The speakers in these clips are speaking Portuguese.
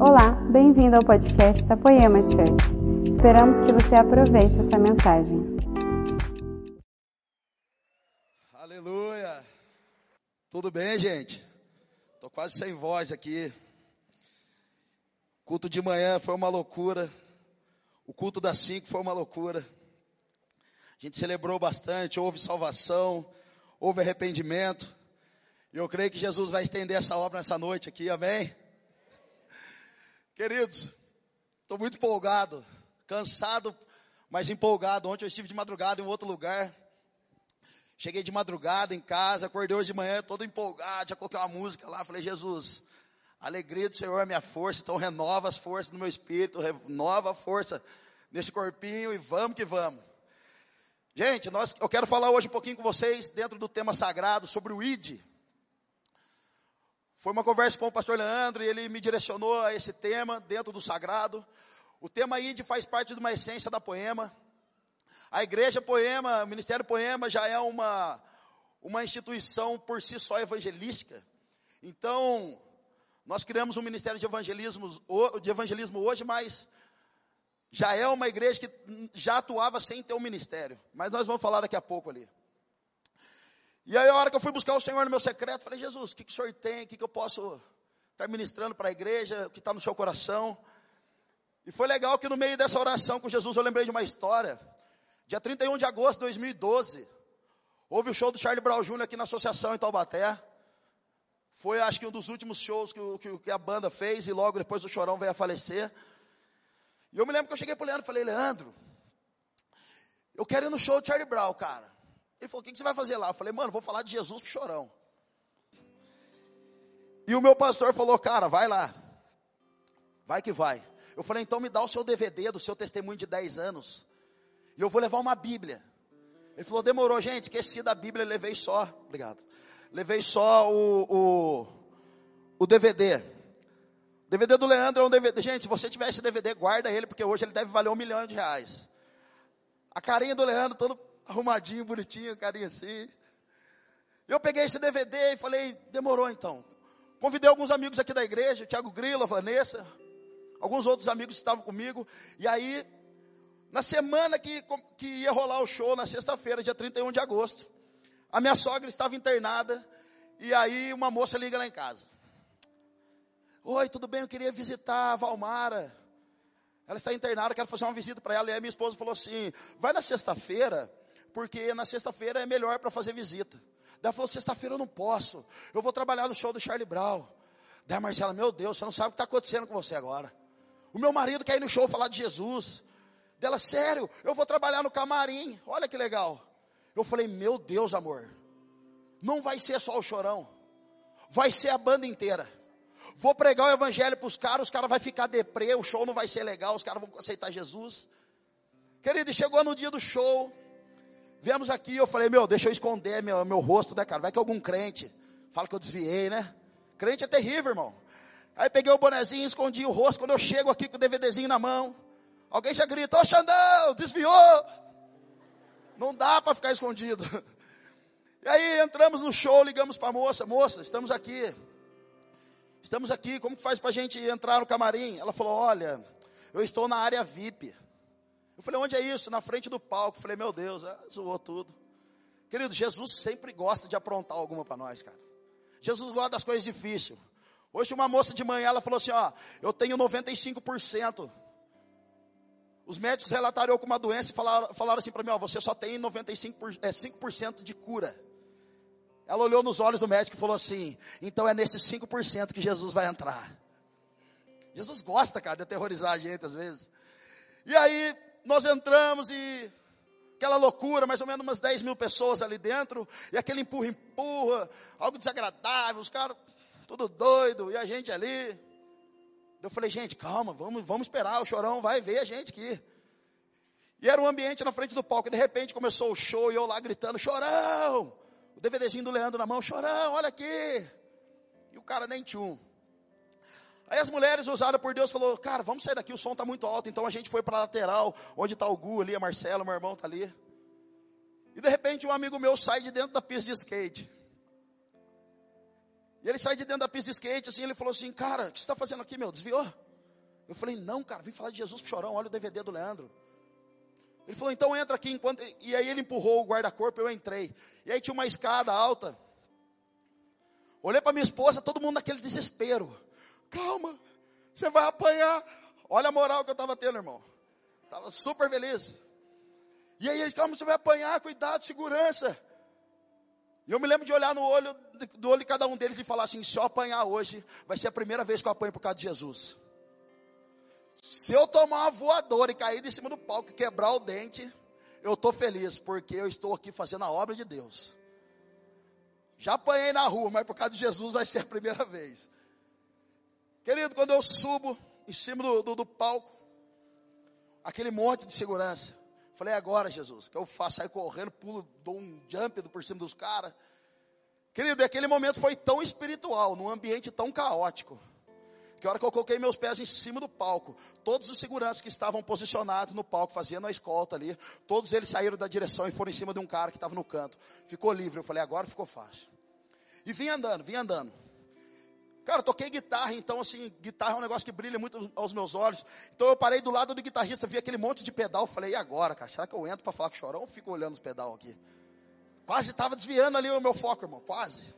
Olá, bem-vindo ao podcast da Poema Church. Esperamos que você aproveite essa mensagem. Aleluia! Tudo bem, gente? Tô quase sem voz aqui. culto de manhã foi uma loucura. O culto das cinco foi uma loucura. A gente celebrou bastante, houve salvação, houve arrependimento. E eu creio que Jesus vai estender essa obra nessa noite aqui, amém? Queridos, estou muito empolgado, cansado, mas empolgado. Ontem eu estive de madrugada em outro lugar. Cheguei de madrugada em casa, acordei hoje de manhã todo empolgado, já coloquei uma música lá, falei, Jesus, a alegria do Senhor é minha força, então renova as forças no meu espírito, renova a força nesse corpinho e vamos que vamos. Gente, nós, eu quero falar hoje um pouquinho com vocês dentro do tema sagrado sobre o ID. Foi uma conversa com o pastor Leandro e ele me direcionou a esse tema dentro do sagrado. O tema ID faz parte de uma essência da poema. A igreja poema, o ministério poema já é uma, uma instituição por si só evangelística. Então, nós criamos um ministério de evangelismo, de evangelismo hoje, mas já é uma igreja que já atuava sem ter um ministério. Mas nós vamos falar daqui a pouco ali. E aí, a hora que eu fui buscar o Senhor no meu secreto, falei, Jesus, o que, que o Senhor tem? O que, que eu posso estar ministrando para a igreja? O que está no seu coração? E foi legal que no meio dessa oração com Jesus eu lembrei de uma história. Dia 31 de agosto de 2012, houve o show do Charlie Brown Jr. aqui na associação em Taubaté. Foi, acho que, um dos últimos shows que, que, que a banda fez e logo depois o Chorão veio a falecer. E eu me lembro que eu cheguei para o Leandro e falei, Leandro, eu quero ir no show do Charlie Brown, cara. Ele falou, o que, você vai fazer lá? Eu falei, mano, vou falar de Jesus pro Chorão. E o meu pastor falou, cara, vai lá. Vai que vai. Eu falei, então me dá o seu DVD do seu testemunho de 10 anos. E eu vou levar uma Bíblia. Ele falou, demorou, gente, esqueci da Bíblia, levei só. Obrigado. Levei só o, o, o DVD. DVD do Leandro é um DVD. Gente, se você tiver esse DVD, guarda ele, porque hoje ele deve valer um milhão de reais. A carinha do Leandro, todo arrumadinho, bonitinho, carinha assim. Eu peguei esse DVD e falei, demorou então. Convidei alguns amigos aqui da igreja, Tiago Grilo, Vanessa, alguns outros amigos estavam comigo. E aí, na semana que, que ia rolar o show, na sexta-feira, dia 31 de agosto, a minha sogra estava internada. E aí, uma moça liga lá em casa. Oi, tudo bem? Eu queria visitar a Valmara. Ela está internada, quero fazer uma visita para ela. E aí minha esposa falou assim: vai na sexta-feira, porque na sexta-feira é melhor para fazer visita. Daí falou: sexta-feira eu não posso, eu vou trabalhar no show do Charlie Brown. Daí a Marcela, meu Deus, você não sabe o que está acontecendo com você agora. O meu marido quer ir no show falar de Jesus. Dela, sério, eu vou trabalhar no camarim. Olha que legal. Eu falei, meu Deus, amor, não vai ser só o chorão, vai ser a banda inteira. Vou pregar o evangelho para os caras, os caras vão ficar deprê, o show não vai ser legal, os caras vão aceitar Jesus. Querido, chegou no dia do show, viemos aqui, eu falei, meu, deixa eu esconder meu, meu rosto, né, cara? Vai que algum crente fala que eu desviei, né? Crente é terrível, irmão. Aí peguei o bonezinho, escondi o rosto. Quando eu chego aqui com o DVDzinho na mão, alguém já grita: Ô Xandão, desviou. Não dá para ficar escondido. E aí entramos no show, ligamos para a moça: Moça, estamos aqui. Estamos aqui, como que faz para a gente entrar no camarim? Ela falou: Olha, eu estou na área VIP. Eu falei: Onde é isso? Na frente do palco. Eu falei: Meu Deus, ah, zoou tudo. Querido, Jesus sempre gosta de aprontar alguma para nós, cara. Jesus gosta das coisas difíceis. Hoje uma moça de manhã, ela falou assim, ó, eu tenho 95%. Os médicos relataram eu com uma doença e falaram, falaram assim para mim, ó, você só tem 95%, é, 5% de cura. Ela olhou nos olhos do médico e falou assim: então é nesses 5% que Jesus vai entrar. Jesus gosta, cara, de aterrorizar a gente às vezes. E aí nós entramos e aquela loucura, mais ou menos umas 10 mil pessoas ali dentro, e aquele empurra, empurra, algo desagradável, os caras tudo doido, e a gente ali. Eu falei, gente, calma, vamos, vamos esperar, o chorão vai ver a gente aqui. E era um ambiente na frente do palco, de repente começou o show, e eu lá gritando, chorão! o DVDzinho do Leandro na mão, chorão, olha aqui. E o cara nem tchum. Aí as mulheres usadas por Deus falou, cara, vamos sair daqui, o som está muito alto. Então a gente foi para a lateral, onde está o Gu ali, a Marcelo, meu irmão está ali. E de repente um amigo meu sai de dentro da pista de skate. E ele sai de dentro da pista de skate, assim, ele falou assim, cara, o que você está fazendo aqui, meu? Desviou? Eu falei, não, cara, vim falar de Jesus pro chorão, olha o DVD do Leandro. Ele falou, então entra aqui enquanto. E aí ele empurrou o guarda-corpo, eu entrei. E aí tinha uma escada alta. Olhei para minha esposa, todo mundo naquele desespero. Calma, você vai apanhar. Olha a moral que eu estava tendo, irmão. Estava super feliz. E aí eles, calma, você vai apanhar, cuidado, segurança. E eu me lembro de olhar no olho, do olho de cada um deles e falar assim: se eu apanhar hoje, vai ser a primeira vez que eu apanho por causa de Jesus. Se eu tomar uma voadora e cair de cima do palco e quebrar o dente, eu estou feliz, porque eu estou aqui fazendo a obra de Deus. Já apanhei na rua, mas por causa de Jesus vai ser a primeira vez. Querido, quando eu subo em cima do, do, do palco, aquele monte de segurança. Falei, agora, Jesus, que eu faço? Saio correndo, pulo, dou um jump por cima dos caras. Querido, aquele momento foi tão espiritual, num ambiente tão caótico. Que a hora que eu coloquei meus pés em cima do palco, todos os seguranças que estavam posicionados no palco, fazendo a escolta ali, todos eles saíram da direção e foram em cima de um cara que estava no canto. Ficou livre. Eu falei, agora ficou fácil. E vim andando, vim andando. Cara, toquei guitarra, então assim, guitarra é um negócio que brilha muito aos meus olhos. Então eu parei do lado do guitarrista, vi aquele monte de pedal, falei, e agora, cara? Será que eu entro para falar com o chorão ou fico olhando os pedal aqui? Quase estava desviando ali o meu foco, irmão, quase.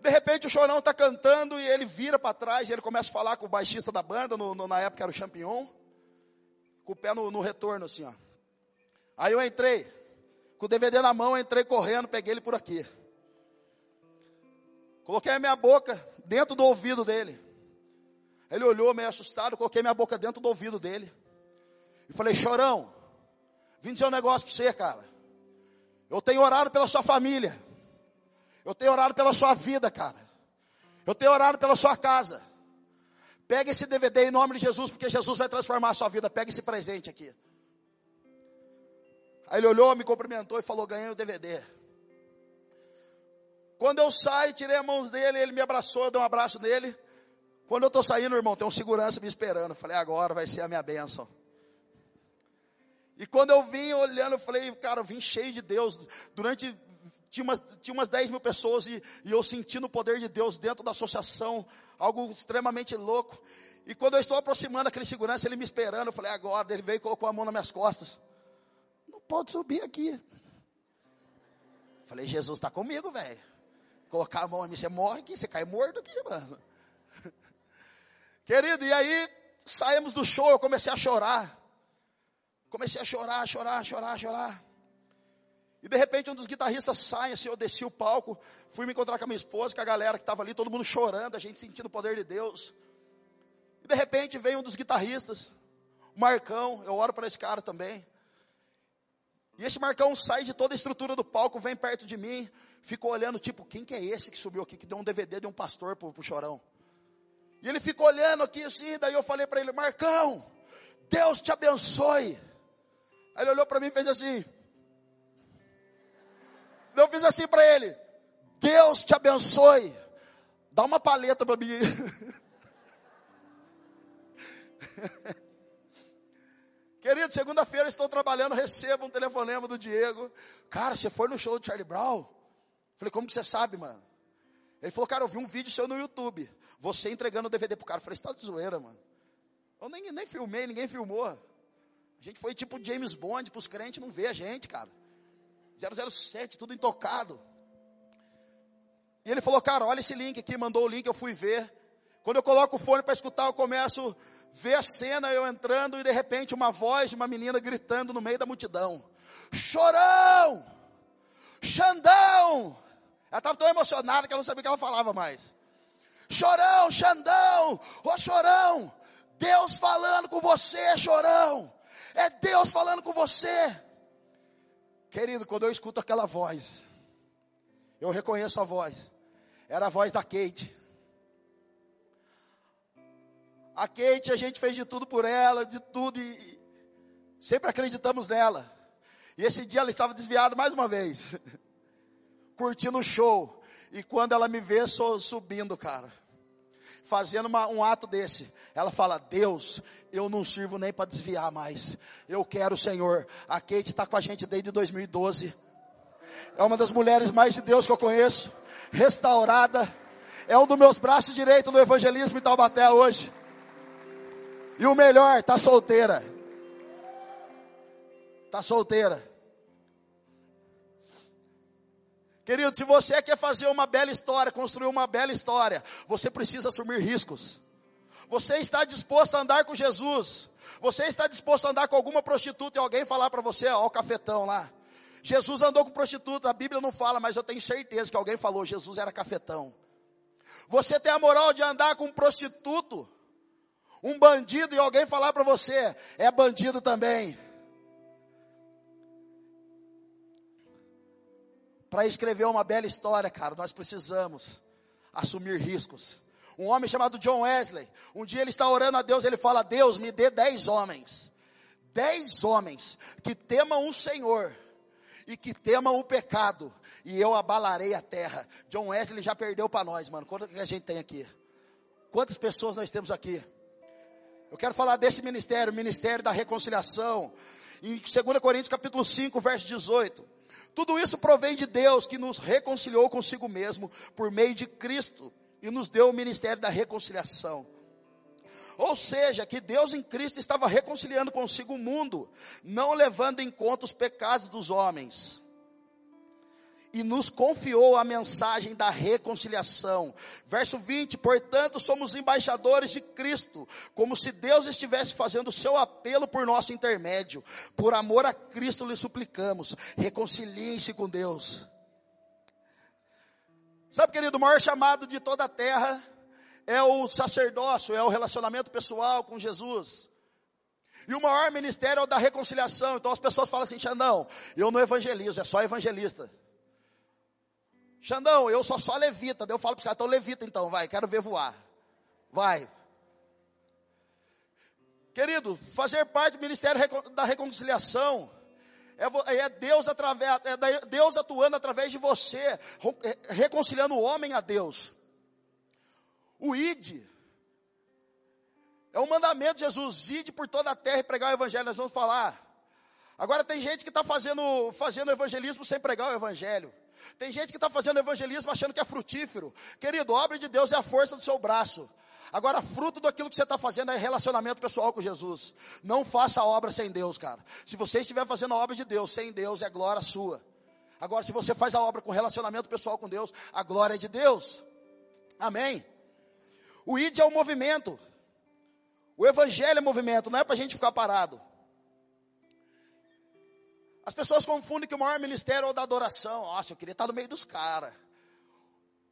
De repente o chorão está cantando e ele vira para trás e ele começa a falar com o baixista da banda, no, no, na época era o Champignon, com o pé no, no retorno assim, ó. Aí eu entrei, com o DVD na mão, entrei correndo, peguei ele por aqui. Coloquei a minha boca dentro do ouvido dele. Ele olhou meio assustado, coloquei minha boca dentro do ouvido dele. E falei, chorão, vim dizer um negócio para você, cara. Eu tenho orado pela sua família. Eu tenho orado pela sua vida, cara. Eu tenho orado pela sua casa. Pega esse DVD em nome de Jesus, porque Jesus vai transformar a sua vida. Pega esse presente aqui. Aí ele olhou, me cumprimentou e falou: ganhei o DVD. Quando eu saio, tirei a mão dele, ele me abraçou, eu dei um abraço nele. Quando eu estou saindo, irmão, tem um segurança me esperando. Falei, agora vai ser a minha bênção. E quando eu vim olhando, eu falei, cara, eu vim cheio de Deus. Durante tinha umas, tinha umas 10 mil pessoas e, e eu sentindo o poder de Deus dentro da associação, algo extremamente louco. E quando eu estou aproximando aquele segurança, ele me esperando, eu falei, agora, ele veio e colocou a mão nas minhas costas. Não pode subir aqui. Falei, Jesus está comigo, velho. Colocar a mão em mim, você morre aqui, você cai morto aqui, mano. Querido, e aí saímos do show, eu comecei a chorar. Comecei a chorar, chorar, chorar, chorar. E de repente um dos guitarristas sai, assim, eu desci o palco, fui me encontrar com a minha esposa, com a galera que estava ali, todo mundo chorando, a gente sentindo o poder de Deus. E de repente vem um dos guitarristas, Marcão, eu oro para esse cara também. E esse Marcão sai de toda a estrutura do palco, vem perto de mim, ficou olhando, tipo, quem que é esse que subiu aqui, que deu um DVD de um pastor pro, pro chorão? E ele ficou olhando aqui assim, daí eu falei para ele, Marcão, Deus te abençoe. Aí ele olhou para mim e fez assim. Eu fiz assim para ele: Deus te abençoe. Dá uma paleta para mim. Querido, segunda-feira estou trabalhando, recebo um telefonema do Diego. Cara, você foi no show do Charlie Brown? Falei, como que você sabe, mano? Ele falou, cara, eu vi um vídeo seu no YouTube. Você entregando o DVD pro cara. Eu falei, você tá de zoeira, mano. Eu nem, nem filmei, ninguém filmou. A gente foi tipo James Bond, para os crentes não ver a gente, cara. 007, tudo intocado. E ele falou, cara, olha esse link aqui, mandou o link, eu fui ver. Quando eu coloco o fone para escutar, eu começo a ver a cena, eu entrando, e de repente uma voz de uma menina gritando no meio da multidão: Chorão! Xandão! Ela estava tão emocionada que ela não sabia o que ela falava mais. Chorão, Xandão, ô chorão, Deus falando com você, chorão. É Deus falando com você. Querido, quando eu escuto aquela voz, eu reconheço a voz. Era a voz da Kate. A Kate, a gente fez de tudo por ela, de tudo, e sempre acreditamos nela. E esse dia ela estava desviada mais uma vez, curtindo o show. E quando ela me vê, sou subindo, cara, fazendo uma, um ato desse, ela fala: Deus, eu não sirvo nem para desviar mais. Eu quero o Senhor. A Kate está com a gente desde 2012. É uma das mulheres mais de Deus que eu conheço. Restaurada. É um dos meus braços direitos no evangelismo em Taubaté hoje. E o melhor, tá solteira. Tá solteira. Querido, se você quer fazer uma bela história, construir uma bela história, você precisa assumir riscos. Você está disposto a andar com Jesus. Você está disposto a andar com alguma prostituta e alguém falar para você, ó, o cafetão lá. Jesus andou com prostituta, a Bíblia não fala, mas eu tenho certeza que alguém falou, Jesus era cafetão. Você tem a moral de andar com um prostituto, um bandido e alguém falar para você, é bandido também. Para escrever uma bela história, cara, nós precisamos assumir riscos. Um homem chamado John Wesley, um dia ele está orando a Deus, ele fala: Deus, me dê dez homens, dez homens que temam o Senhor e que temam o pecado, e eu abalarei a terra. John Wesley já perdeu para nós, mano. Quanto que a gente tem aqui? Quantas pessoas nós temos aqui? Eu quero falar desse ministério, o ministério da reconciliação. Em 2 Coríntios capítulo 5, verso 18. Tudo isso provém de Deus que nos reconciliou consigo mesmo por meio de Cristo e nos deu o ministério da reconciliação. Ou seja, que Deus em Cristo estava reconciliando consigo o mundo, não levando em conta os pecados dos homens e nos confiou a mensagem da reconciliação. Verso 20: Portanto, somos embaixadores de Cristo, como se Deus estivesse fazendo o seu apelo por nosso intermédio. Por amor a Cristo lhe suplicamos: reconciliem-se com Deus. Sabe, querido, o maior chamado de toda a terra é o sacerdócio, é o relacionamento pessoal com Jesus. E o maior ministério é o da reconciliação. Então as pessoas falam assim: Xandão, eu não evangelizo, é só evangelista. Xandão, eu sou só levita. Daí eu falo para os caras, então levita então, vai, quero ver voar. Vai. Querido, fazer parte do ministério da reconciliação é, é Deus através, é Deus atuando através de você, reconciliando o homem a Deus. O id é um mandamento de Jesus, ide por toda a terra e pregar o evangelho. Nós vamos falar. Agora tem gente que está fazendo, fazendo evangelismo sem pregar o evangelho. Tem gente que está fazendo evangelismo achando que é frutífero. Querido, a obra de Deus é a força do seu braço. Agora, fruto daquilo que você está fazendo é relacionamento pessoal com Jesus. Não faça a obra sem Deus, cara. Se você estiver fazendo a obra de Deus sem Deus, é glória sua. Agora, se você faz a obra com relacionamento pessoal com Deus, a glória é de Deus. Amém. O ID é o movimento. O evangelho é movimento, não é para a gente ficar parado. As pessoas confundem que o maior ministério é o da adoração. Nossa, eu queria estar no meio dos caras.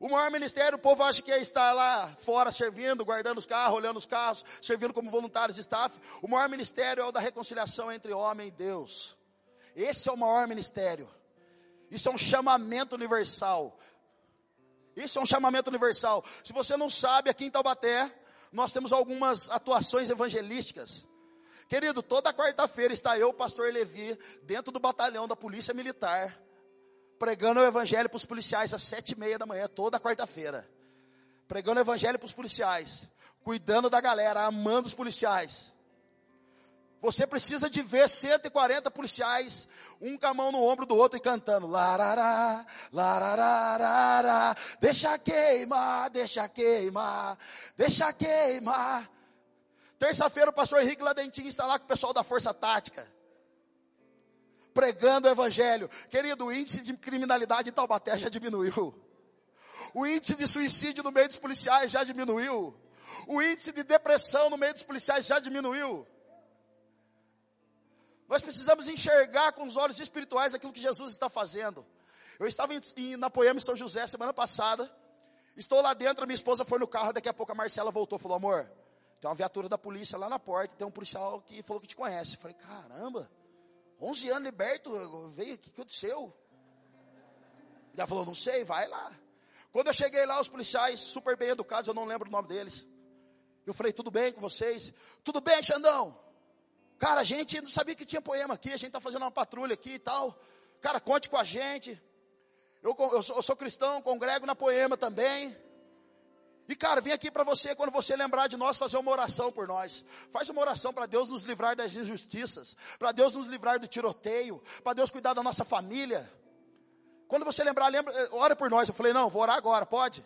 O maior ministério, o povo acha que é estar lá fora servindo, guardando os carros, olhando os carros, servindo como voluntários de staff. O maior ministério é o da reconciliação entre homem e Deus. Esse é o maior ministério. Isso é um chamamento universal. Isso é um chamamento universal. Se você não sabe, aqui em Taubaté, nós temos algumas atuações evangelísticas. Querido, toda quarta-feira está eu, o pastor Levi, dentro do batalhão da Polícia Militar, pregando o evangelho para os policiais às sete e meia da manhã, toda quarta-feira. Pregando o evangelho para os policiais, cuidando da galera, amando os policiais. Você precisa de ver 140 policiais, um com a mão no ombro do outro e cantando. Larará, larará, deixa queimar, deixa queimar, deixa queimar. Terça-feira o pastor Henrique Ladentinho está lá com o pessoal da Força Tática. Pregando o evangelho. Querido, o índice de criminalidade em Taubaté já diminuiu. O índice de suicídio no meio dos policiais já diminuiu. O índice de depressão no meio dos policiais já diminuiu. Nós precisamos enxergar com os olhos espirituais aquilo que Jesus está fazendo. Eu estava em, em, na Poema em São José semana passada. Estou lá dentro, minha esposa foi no carro, daqui a pouco a Marcela voltou, falou: "Amor, tem uma viatura da polícia lá na porta, tem um policial que falou que te conhece. Eu falei, caramba, 11 anos liberto, veio, o que aconteceu? Ela falou, não sei, vai lá. Quando eu cheguei lá, os policiais, super bem educados, eu não lembro o nome deles. Eu falei, tudo bem com vocês? Tudo bem, Xandão? Cara, a gente não sabia que tinha poema aqui, a gente está fazendo uma patrulha aqui e tal. Cara, conte com a gente. Eu, eu, sou, eu sou cristão, congrego na poema também. E cara, vem aqui para você, quando você lembrar de nós, fazer uma oração por nós. Faz uma oração para Deus nos livrar das injustiças, para Deus nos livrar do tiroteio, para Deus cuidar da nossa família. Quando você lembrar, lembra, eh, ora por nós. Eu falei, não, vou orar agora, pode?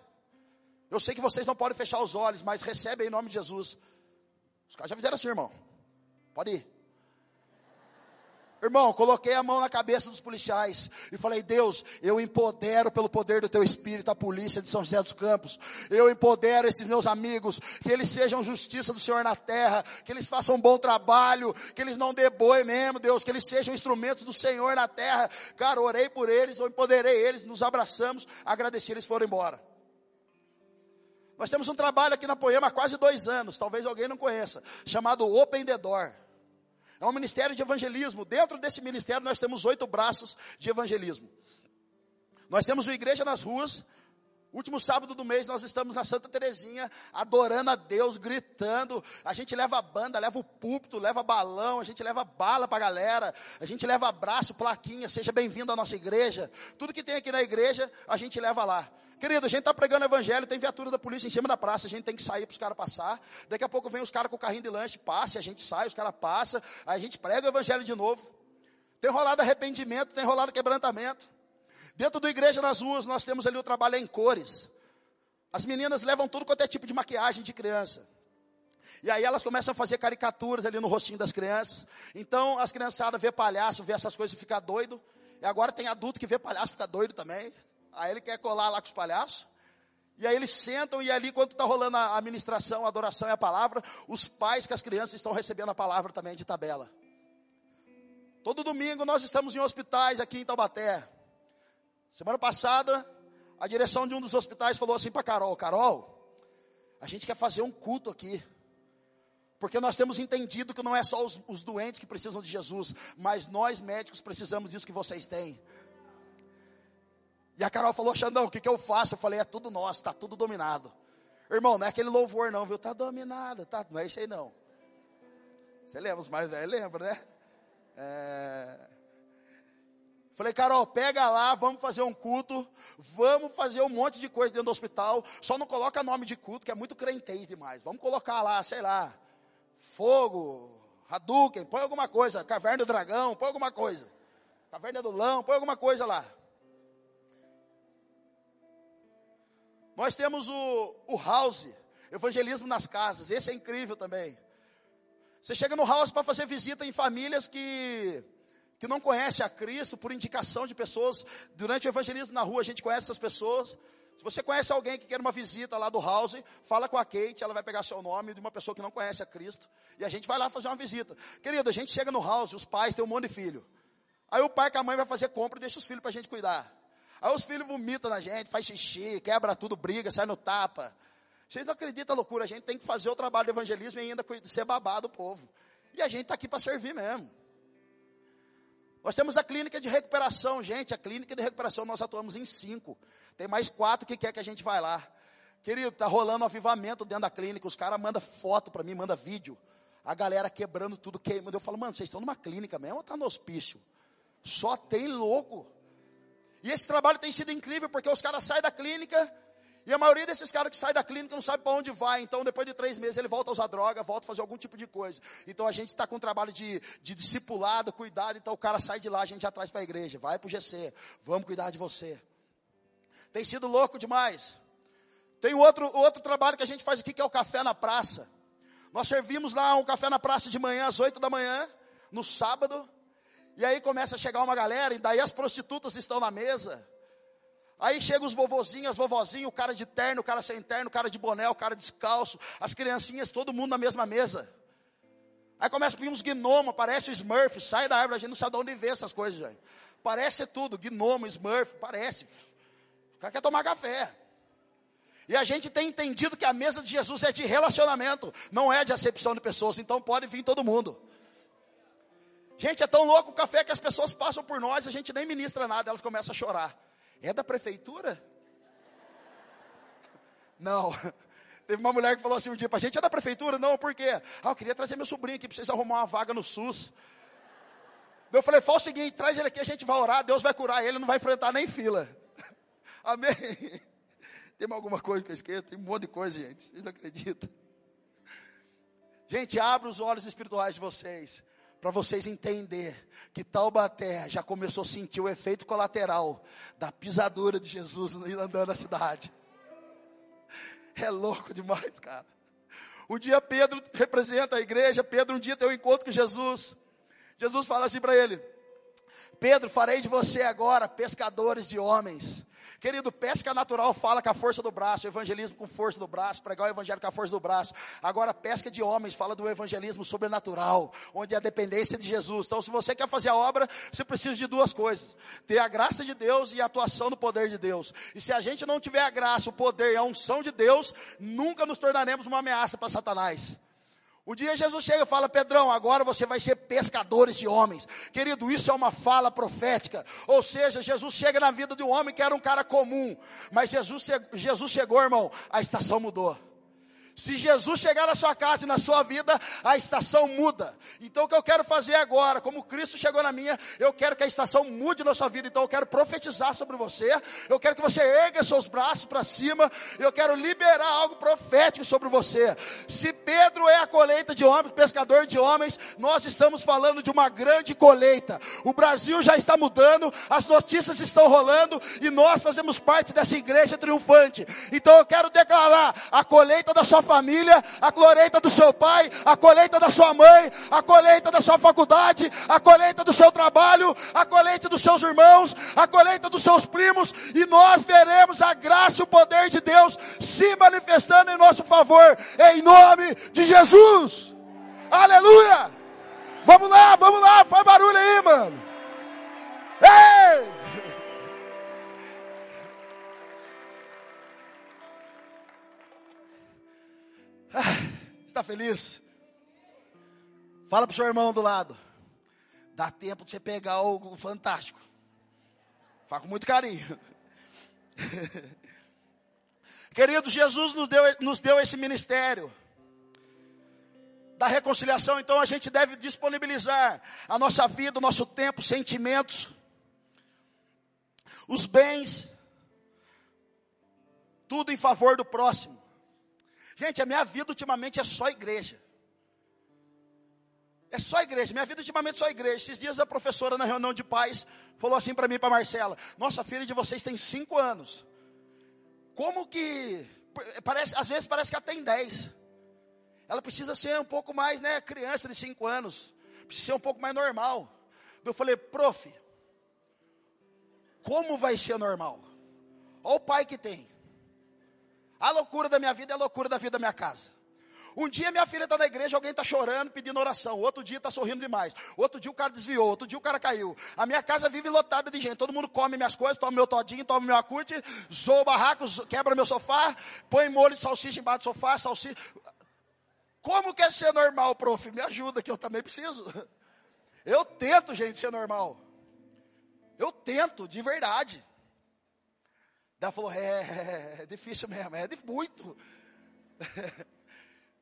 Eu sei que vocês não podem fechar os olhos, mas recebe em nome de Jesus. Os caras já fizeram assim, irmão. Pode ir. Irmão, coloquei a mão na cabeça dos policiais e falei: Deus, eu empodero pelo poder do teu espírito a polícia de São José dos Campos. Eu empodero esses meus amigos, que eles sejam justiça do Senhor na terra, que eles façam um bom trabalho, que eles não deboem mesmo, Deus, que eles sejam instrumentos do Senhor na terra. Cara, orei por eles, eu empoderei eles, nos abraçamos, agradeci, eles foram embora. Nós temos um trabalho aqui na Poema há quase dois anos, talvez alguém não conheça, chamado Open the Door. É um ministério de evangelismo. Dentro desse ministério nós temos oito braços de evangelismo. Nós temos o Igreja nas Ruas. Último sábado do mês nós estamos na Santa Terezinha, adorando a Deus, gritando. A gente leva banda, leva o púlpito, leva balão, a gente leva bala para a galera, a gente leva abraço, plaquinha, seja bem-vindo à nossa igreja. Tudo que tem aqui na igreja, a gente leva lá. Querido, a gente está pregando evangelho, tem viatura da polícia em cima da praça, a gente tem que sair para os caras passar. Daqui a pouco vem os caras com o carrinho de lanche, passa, a gente sai, os caras passam, aí a gente prega o evangelho de novo. Tem rolado arrependimento, tem rolado quebrantamento. Dentro da igreja nas ruas, nós temos ali o trabalho em cores. As meninas levam tudo quanto é tipo de maquiagem de criança. E aí elas começam a fazer caricaturas ali no rostinho das crianças. Então as criançadas vê palhaço, vê essas coisas e fica doido. E agora tem adulto que vê palhaço e fica doido também. Aí ele quer colar lá com os palhaços. E aí eles sentam e ali, enquanto está rolando a administração, a adoração e a palavra, os pais que as crianças estão recebendo a palavra também de tabela. Todo domingo nós estamos em hospitais aqui em Taubaté. Semana passada, a direção de um dos hospitais falou assim para Carol: Carol, a gente quer fazer um culto aqui. Porque nós temos entendido que não é só os, os doentes que precisam de Jesus, mas nós médicos precisamos disso que vocês têm. E a Carol falou, Xandão, o que, que eu faço? Eu falei, é tudo nosso, está tudo dominado. Irmão, não é aquele louvor não, viu? Está dominado, tá, não é isso aí não. Você lembra, os mais velhos lembram, né? É... Falei, Carol, pega lá, vamos fazer um culto, vamos fazer um monte de coisa dentro do hospital, só não coloca nome de culto, que é muito crentez demais. Vamos colocar lá, sei lá, fogo, Hadouken, põe alguma coisa, caverna do dragão, põe alguma coisa. Caverna do lão, põe alguma coisa lá. Nós temos o, o house, evangelismo nas casas, esse é incrível também. Você chega no house para fazer visita em famílias que, que não conhecem a Cristo, por indicação de pessoas. Durante o evangelismo na rua, a gente conhece essas pessoas. Se você conhece alguém que quer uma visita lá do house, fala com a Kate, ela vai pegar seu nome de uma pessoa que não conhece a Cristo. E a gente vai lá fazer uma visita. Querido, a gente chega no house, os pais têm um monte de filho. Aí o pai com a mãe vai fazer compra e deixa os filhos para a gente cuidar. Aí os filhos vomitam na gente, faz xixi, quebra tudo, briga, sai no tapa. Vocês não acreditam a loucura, a gente tem que fazer o trabalho de evangelismo e ainda ser babado o povo. E a gente está aqui para servir mesmo. Nós temos a clínica de recuperação, gente. A clínica de recuperação nós atuamos em cinco. Tem mais quatro que quer que a gente vá lá. Querido, está rolando um avivamento dentro da clínica. Os caras mandam foto para mim, mandam vídeo. A galera quebrando tudo, queimando. Eu falo, mano, vocês estão numa clínica mesmo ou está no hospício? Só tem louco. E esse trabalho tem sido incrível, porque os caras saem da clínica, e a maioria desses caras que saem da clínica não sabe para onde vai. Então, depois de três meses, ele volta a usar droga, volta a fazer algum tipo de coisa. Então, a gente está com um trabalho de, de discipulado, cuidado. Então, o cara sai de lá, a gente já traz para a igreja. Vai para o GC, vamos cuidar de você. Tem sido louco demais. Tem outro, outro trabalho que a gente faz aqui, que é o café na praça. Nós servimos lá um café na praça de manhã, às oito da manhã, no sábado. E aí começa a chegar uma galera, e daí as prostitutas estão na mesa. Aí chegam os vovozinhos, as vovozinhas, o cara de terno, o cara sem terno, o cara de boné, o cara descalço, as criancinhas, todo mundo na mesma mesa. Aí começa a vir uns gnomos, parece o Smurf, sai da árvore, a gente não sabe de onde vê essas coisas, gente. Parece tudo, gnomo, Smurf, parece. O cara quer tomar café. E a gente tem entendido que a mesa de Jesus é de relacionamento, não é de acepção de pessoas, então pode vir todo mundo. Gente, é tão louco o café que as pessoas passam por nós, a gente nem ministra nada, elas começam a chorar. É da prefeitura? Não. Teve uma mulher que falou assim um dia para a gente, é da prefeitura? Não, por quê? Ah, eu queria trazer meu sobrinho aqui para vocês arrumar uma vaga no SUS. Eu falei, fala o seguinte, traz ele aqui, a gente vai orar, Deus vai curar ele, não vai enfrentar nem fila. Amém? Tem alguma coisa que eu esqueço? Tem um monte de coisa, gente. Vocês não acreditam? Gente, abra os olhos espirituais de vocês para vocês entenderem que Taubaté já começou a sentir o efeito colateral da pisadura de Jesus andando na cidade. É louco demais, cara. Um dia Pedro representa a igreja, Pedro um dia tem um encontro com Jesus. Jesus fala assim para ele: Pedro, farei de você agora pescadores de homens. Querido, pesca natural fala com a força do braço, evangelismo com força do braço, pregar o evangelho com a força do braço. Agora, pesca de homens fala do evangelismo sobrenatural, onde é a dependência de Jesus. Então, se você quer fazer a obra, você precisa de duas coisas: ter a graça de Deus e a atuação do poder de Deus. E se a gente não tiver a graça, o poder e a unção de Deus, nunca nos tornaremos uma ameaça para Satanás. Um dia Jesus chega e fala: Pedrão, agora você vai ser pescadores de homens. Querido, isso é uma fala profética. Ou seja, Jesus chega na vida de um homem que era um cara comum. Mas Jesus, Jesus chegou, irmão, a estação mudou. Se Jesus chegar na sua casa e na sua vida, a estação muda. Então o que eu quero fazer agora, como Cristo chegou na minha, eu quero que a estação mude na sua vida. Então eu quero profetizar sobre você. Eu quero que você erga seus braços para cima. Eu quero liberar algo profético sobre você. Se Pedro é a colheita de homens, pescador de homens, nós estamos falando de uma grande colheita. O Brasil já está mudando, as notícias estão rolando e nós fazemos parte dessa igreja triunfante. Então eu quero declarar a colheita da sua família, a colheita do seu pai, a colheita da sua mãe, a colheita da sua faculdade, a colheita do seu trabalho, a colheita dos seus irmãos, a colheita dos seus primos, e nós veremos a graça e o poder de Deus se manifestando em nosso favor, em nome de Jesus. Aleluia! Vamos lá, vamos lá, faz barulho aí, mano. Ei! Ah, está feliz? Fala para o seu irmão do lado. Dá tempo de você pegar algo fantástico. Fala com muito carinho. Querido, Jesus nos deu, nos deu esse ministério da reconciliação, então a gente deve disponibilizar a nossa vida, o nosso tempo, sentimentos, os bens, tudo em favor do próximo. Gente, a minha vida ultimamente é só igreja. É só igreja. Minha vida ultimamente é só igreja. Esses dias a professora na reunião de pais falou assim para mim, para Marcela: Nossa filha de vocês tem cinco anos. Como que parece? Às vezes parece que ela tem dez. Ela precisa ser um pouco mais, né, criança de cinco anos. Precisa ser um pouco mais normal. Eu falei, prof, como vai ser normal? Olha o pai que tem. A loucura da minha vida é a loucura da vida da minha casa. Um dia minha filha está na igreja, alguém está chorando, pedindo oração. Outro dia está sorrindo demais. Outro dia o cara desviou. Outro dia o cara caiu. A minha casa vive lotada de gente. Todo mundo come minhas coisas, toma meu todinho, toma meu acute, zoa o barraco, quebra meu sofá, põe molho de salsicha embaixo do sofá, salsicha. Como quer ser normal, prof? Me ajuda, que eu também preciso. Eu tento, gente, ser normal. Eu tento, de verdade. Ela falou: é, é difícil mesmo, é de muito.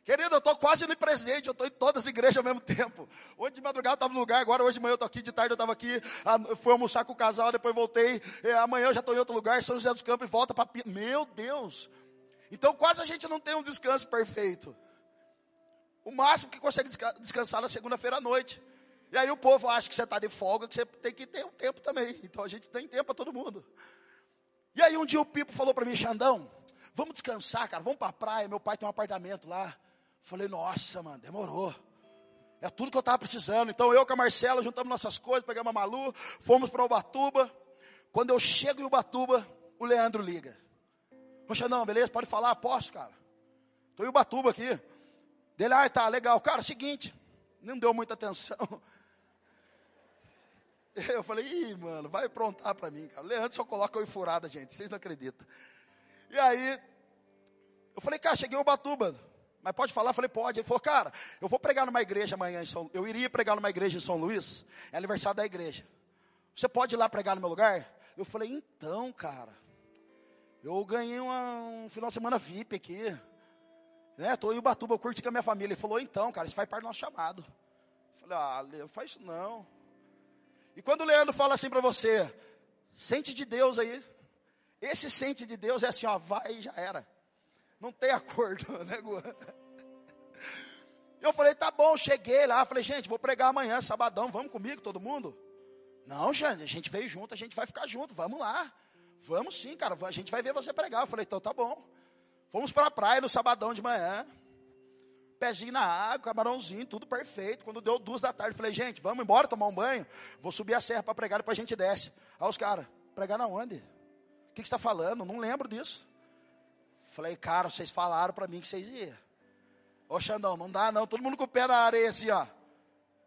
Querido, eu estou quase no presente, eu estou em todas as igrejas ao mesmo tempo. Hoje de madrugada eu estava no lugar, agora hoje de manhã eu estou aqui, de tarde eu estava aqui, fui almoçar com o casal, depois voltei, é, amanhã eu já estou em outro lugar, São José dos Campos, e volta para... Meu Deus! Então quase a gente não tem um descanso perfeito. O máximo que consegue descansar na segunda-feira à noite. E aí o povo acha que você está de folga, que você tem que ter um tempo também. Então a gente tem tempo para todo mundo. E aí um dia o Pipo falou para mim, Xandão, vamos descansar, cara, vamos para a praia. Meu pai tem um apartamento lá. Falei, nossa, mano, demorou. É tudo que eu estava precisando. Então eu com a Marcela juntamos nossas coisas, pegamos a Malu, fomos para Ubatuba. Quando eu chego em Ubatuba, o Leandro liga. Ô Xandão, beleza? Pode falar? Posso, cara? Estou em Ubatuba aqui. Dele, ah, tá, legal. Cara, seguinte, não deu muita atenção. Eu falei, ih, mano, vai aprontar para mim, cara. Leandro só coloca eu em furada, gente, vocês não acreditam. E aí, eu falei, cara, cheguei em Ubatuba, mas pode falar? Eu falei, pode. Ele falou, cara, eu vou pregar numa igreja amanhã em São Eu iria pregar numa igreja em São Luís, é aniversário da igreja. Você pode ir lá pregar no meu lugar? Eu falei, então, cara, eu ganhei uma, um final de semana VIP aqui. Né, estou em Ubatuba, eu curti com a minha família. Ele falou, então, cara, isso faz parte do nosso chamado. Eu falei, ah, Leandro, faz isso não. E quando o Leandro fala assim para você, sente de Deus aí. Esse sente de Deus é assim, ó, vai e já era. Não tem acordo, né? Eu falei, tá bom, cheguei lá, falei, gente, vou pregar amanhã, sabadão, vamos comigo, todo mundo? Não, gente, a gente veio junto, a gente vai ficar junto, vamos lá. Vamos sim, cara, a gente vai ver você pregar. Eu falei, então tá bom. Fomos para a praia no sabadão de manhã. Pezinho na água, camarãozinho, tudo perfeito. Quando deu duas da tarde, falei, gente, vamos embora tomar um banho. Vou subir a serra para pregar, depois a gente desce. Aí os caras, pregar na onde? O que, você está falando? Não lembro disso. Falei, cara, vocês falaram para mim que vocês iam. Ô Xandão, não dá não, todo mundo com o pé na areia assim, ó.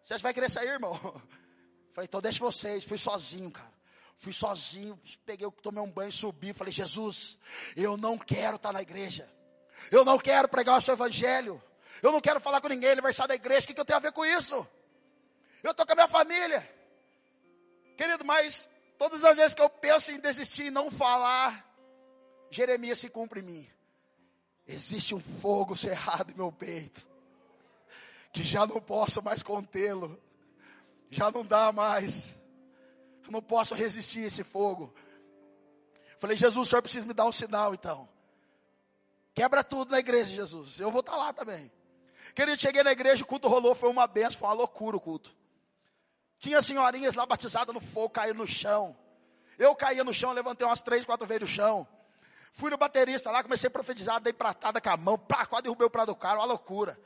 Você vai querer sair, irmão? Falei, então deixa vocês. Fui sozinho, cara. Fui sozinho, peguei, tomei um banho, subi. Falei, Jesus, eu não quero estar na igreja. Eu não quero pregar o seu evangelho. Eu não quero falar com ninguém, aniversário da igreja. O que, que eu tenho a ver com isso? Eu estou com a minha família. Querido, mas todas as vezes que eu penso em desistir e não falar, Jeremias se cumpre em mim. Existe um fogo cerrado em meu peito, que já não posso mais contê-lo, já não dá mais, eu não posso resistir a esse fogo. Falei, Jesus, o senhor precisa me dar um sinal então. Quebra tudo na igreja, Jesus. Eu vou estar tá lá também. Querido, cheguei na igreja, o culto rolou, foi uma benção, foi uma loucura o culto. Tinha senhorinhas lá batizadas no fogo, caíram no chão. Eu caía no chão, levantei umas três, quatro vezes no chão. Fui no baterista lá, comecei a profetizar, dei pratada com a mão, pá, quase derrubei o prato do cara, uma loucura.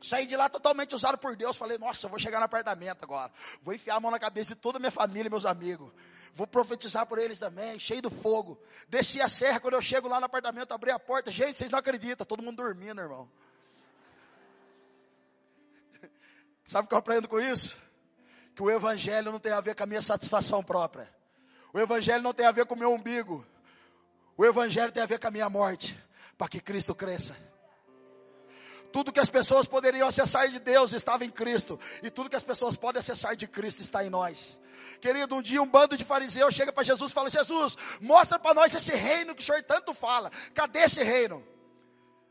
Saí de lá totalmente usado por Deus. Falei, nossa, vou chegar no apartamento agora. Vou enfiar a mão na cabeça de toda a minha família, meus amigos. Vou profetizar por eles também, cheio do fogo. Desci a serra, quando eu chego lá no apartamento, abri a porta. Gente, vocês não acreditam, todo mundo dormindo, irmão. Sabe o que eu aprendo com isso? Que o evangelho não tem a ver com a minha satisfação própria. O evangelho não tem a ver com o meu umbigo. O Evangelho tem a ver com a minha morte, para que Cristo cresça. Tudo que as pessoas poderiam acessar de Deus estava em Cristo, e tudo que as pessoas podem acessar de Cristo está em nós. Querido, um dia um bando de fariseus chega para Jesus e fala: Jesus, mostra para nós esse reino que o Senhor tanto fala. Cadê esse reino?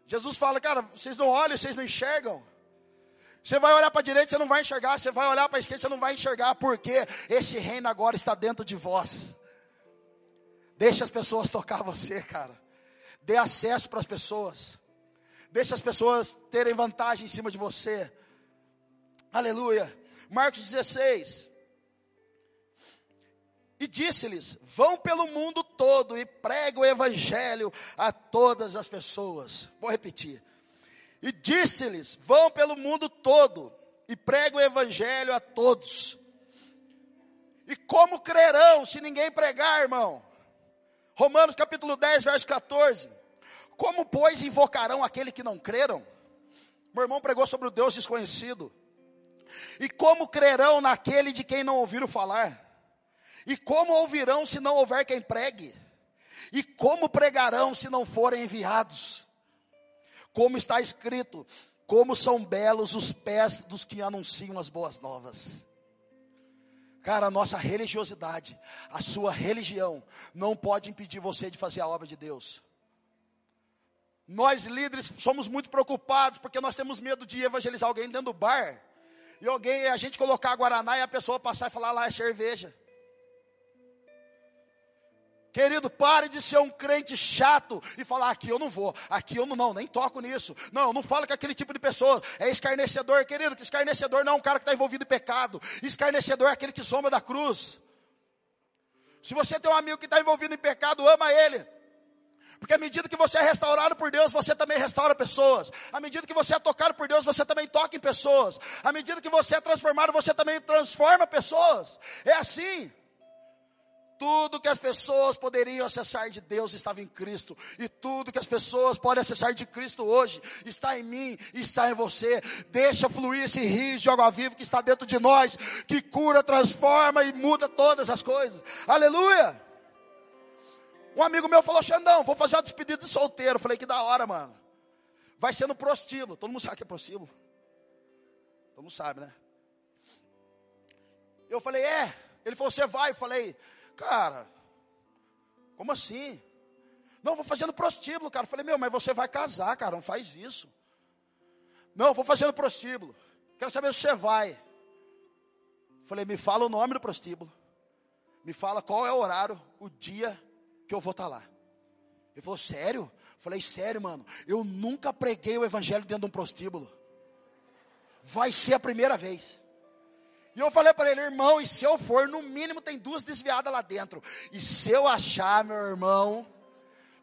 Jesus fala: Cara, vocês não olham, vocês não enxergam. Você vai olhar para a direita, você não vai enxergar. Você vai olhar para a esquerda, você não vai enxergar. Porque esse reino agora está dentro de vós. Deixa as pessoas tocar você, cara. Dê acesso para as pessoas. Deixa as pessoas terem vantagem em cima de você. Aleluia. Marcos 16. E disse-lhes: Vão pelo mundo todo e pregue o evangelho a todas as pessoas. Vou repetir. E disse-lhes: Vão pelo mundo todo e pregue o evangelho a todos. E como crerão se ninguém pregar, irmão? Romanos capítulo 10, verso 14. Como, pois, invocarão aquele que não creram? Meu irmão pregou sobre o Deus desconhecido. E como crerão naquele de quem não ouviram falar? E como ouvirão se não houver quem pregue? E como pregarão se não forem enviados? Como está escrito: como são belos os pés dos que anunciam as boas novas. Cara, a nossa religiosidade, a sua religião, não pode impedir você de fazer a obra de Deus. Nós líderes somos muito preocupados porque nós temos medo de evangelizar alguém dentro do bar e alguém, a gente colocar guaraná e a pessoa passar e falar lá é cerveja. Querido, pare de ser um crente chato e falar aqui eu não vou, aqui eu não, não nem toco nisso. Não, eu não falo com aquele tipo de pessoa. É escarnecedor, querido, que escarnecedor não é um cara que está envolvido em pecado. Escarnecedor é aquele que soma da cruz. Se você tem um amigo que está envolvido em pecado, ama ele. Porque à medida que você é restaurado por Deus, você também restaura pessoas. À medida que você é tocado por Deus, você também toca em pessoas. À medida que você é transformado, você também transforma pessoas. É assim. Tudo que as pessoas poderiam acessar de Deus estava em Cristo, e tudo que as pessoas podem acessar de Cristo hoje está em mim, está em você. Deixa fluir esse rio de água viva que está dentro de nós, que cura, transforma e muda todas as coisas. Aleluia! Um amigo meu falou: Xandão, vou fazer uma despedida de solteiro. Falei: Que da hora, mano. Vai ser no prostíbulo. Todo mundo sabe que é prostíbulo? Todo mundo sabe, né? Eu falei: É. Ele falou: Você vai? Eu falei Cara, como assim? Não, vou fazendo prostíbulo, cara. falei, meu, mas você vai casar, cara, não faz isso. Não, vou fazendo prostíbulo. Quero saber se você vai. falei, me fala o nome do prostíbulo. Me fala qual é o horário, o dia que eu vou estar tá lá. Ele falou, sério? falei, sério, mano. Eu nunca preguei o evangelho dentro de um prostíbulo. Vai ser a primeira vez. E eu falei para ele, irmão, e se eu for, no mínimo tem duas desviadas lá dentro. E se eu achar, meu irmão,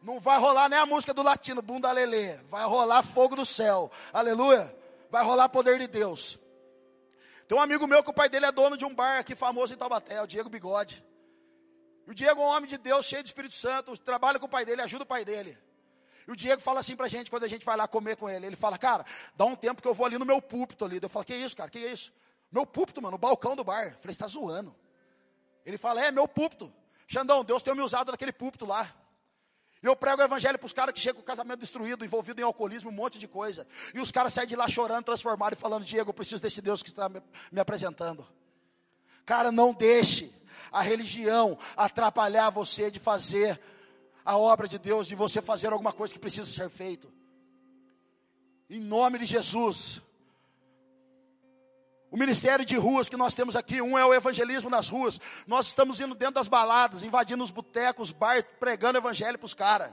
Não vai rolar nem a música do latino, bunda lelê. Vai rolar fogo do céu. Aleluia. Vai rolar poder de Deus. Tem um amigo meu que o pai dele é dono de um bar aqui famoso em Taubaté, o Diego Bigode. E o Diego é um homem de Deus, cheio de Espírito Santo, trabalha com o pai dele, ajuda o pai dele. E o Diego fala assim pra gente quando a gente vai lá comer com ele. Ele fala, cara, dá um tempo que eu vou ali no meu púlpito ali. Eu falo, que isso, cara? Que isso? Meu púlpito, mano, o balcão do bar. Eu falei, você tá zoando. Ele fala, é, meu púlpito. Xandão, Deus tem me usado naquele púlpito lá. Eu prego o evangelho para os caras que chegam com o casamento destruído, envolvido em alcoolismo, um monte de coisa. E os caras saem de lá chorando, transformados e falando: Diego, eu preciso desse Deus que está me, me apresentando. Cara, não deixe a religião atrapalhar você de fazer a obra de Deus, de você fazer alguma coisa que precisa ser feito. Em nome de Jesus. O ministério de ruas que nós temos aqui, um é o evangelismo nas ruas. Nós estamos indo dentro das baladas, invadindo os botecos, bar, pregando evangelho para os caras.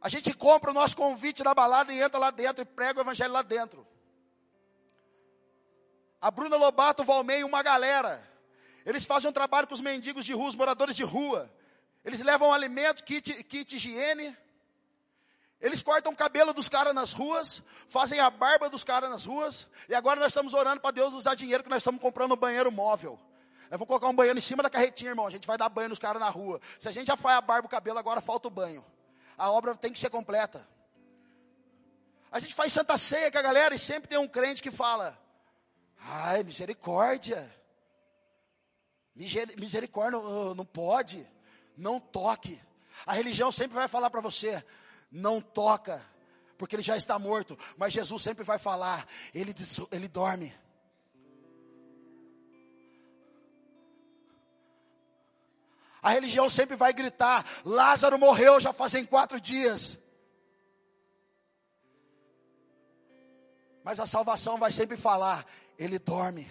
A gente compra o nosso convite da balada e entra lá dentro e prega o evangelho lá dentro. A Bruna Lobato, o Valmei, uma galera. Eles fazem um trabalho com os mendigos de rua, os moradores de rua. Eles levam alimento, kit, kit higiene. Eles cortam o cabelo dos caras nas ruas, fazem a barba dos caras nas ruas, e agora nós estamos orando para Deus nos dar dinheiro que nós estamos comprando um banheiro móvel. Eu vou colocar um banheiro em cima da carretinha, irmão. A gente vai dar banho nos caras na rua. Se a gente já faz a barba, o cabelo, agora falta o banho. A obra tem que ser completa. A gente faz santa ceia com a galera e sempre tem um crente que fala: Ai, misericórdia. Misericórdia não pode. Não toque. A religião sempre vai falar para você: não toca, porque ele já está morto. Mas Jesus sempre vai falar, ele, ele dorme. A religião sempre vai gritar: Lázaro morreu já fazem quatro dias. Mas a salvação vai sempre falar: Ele dorme.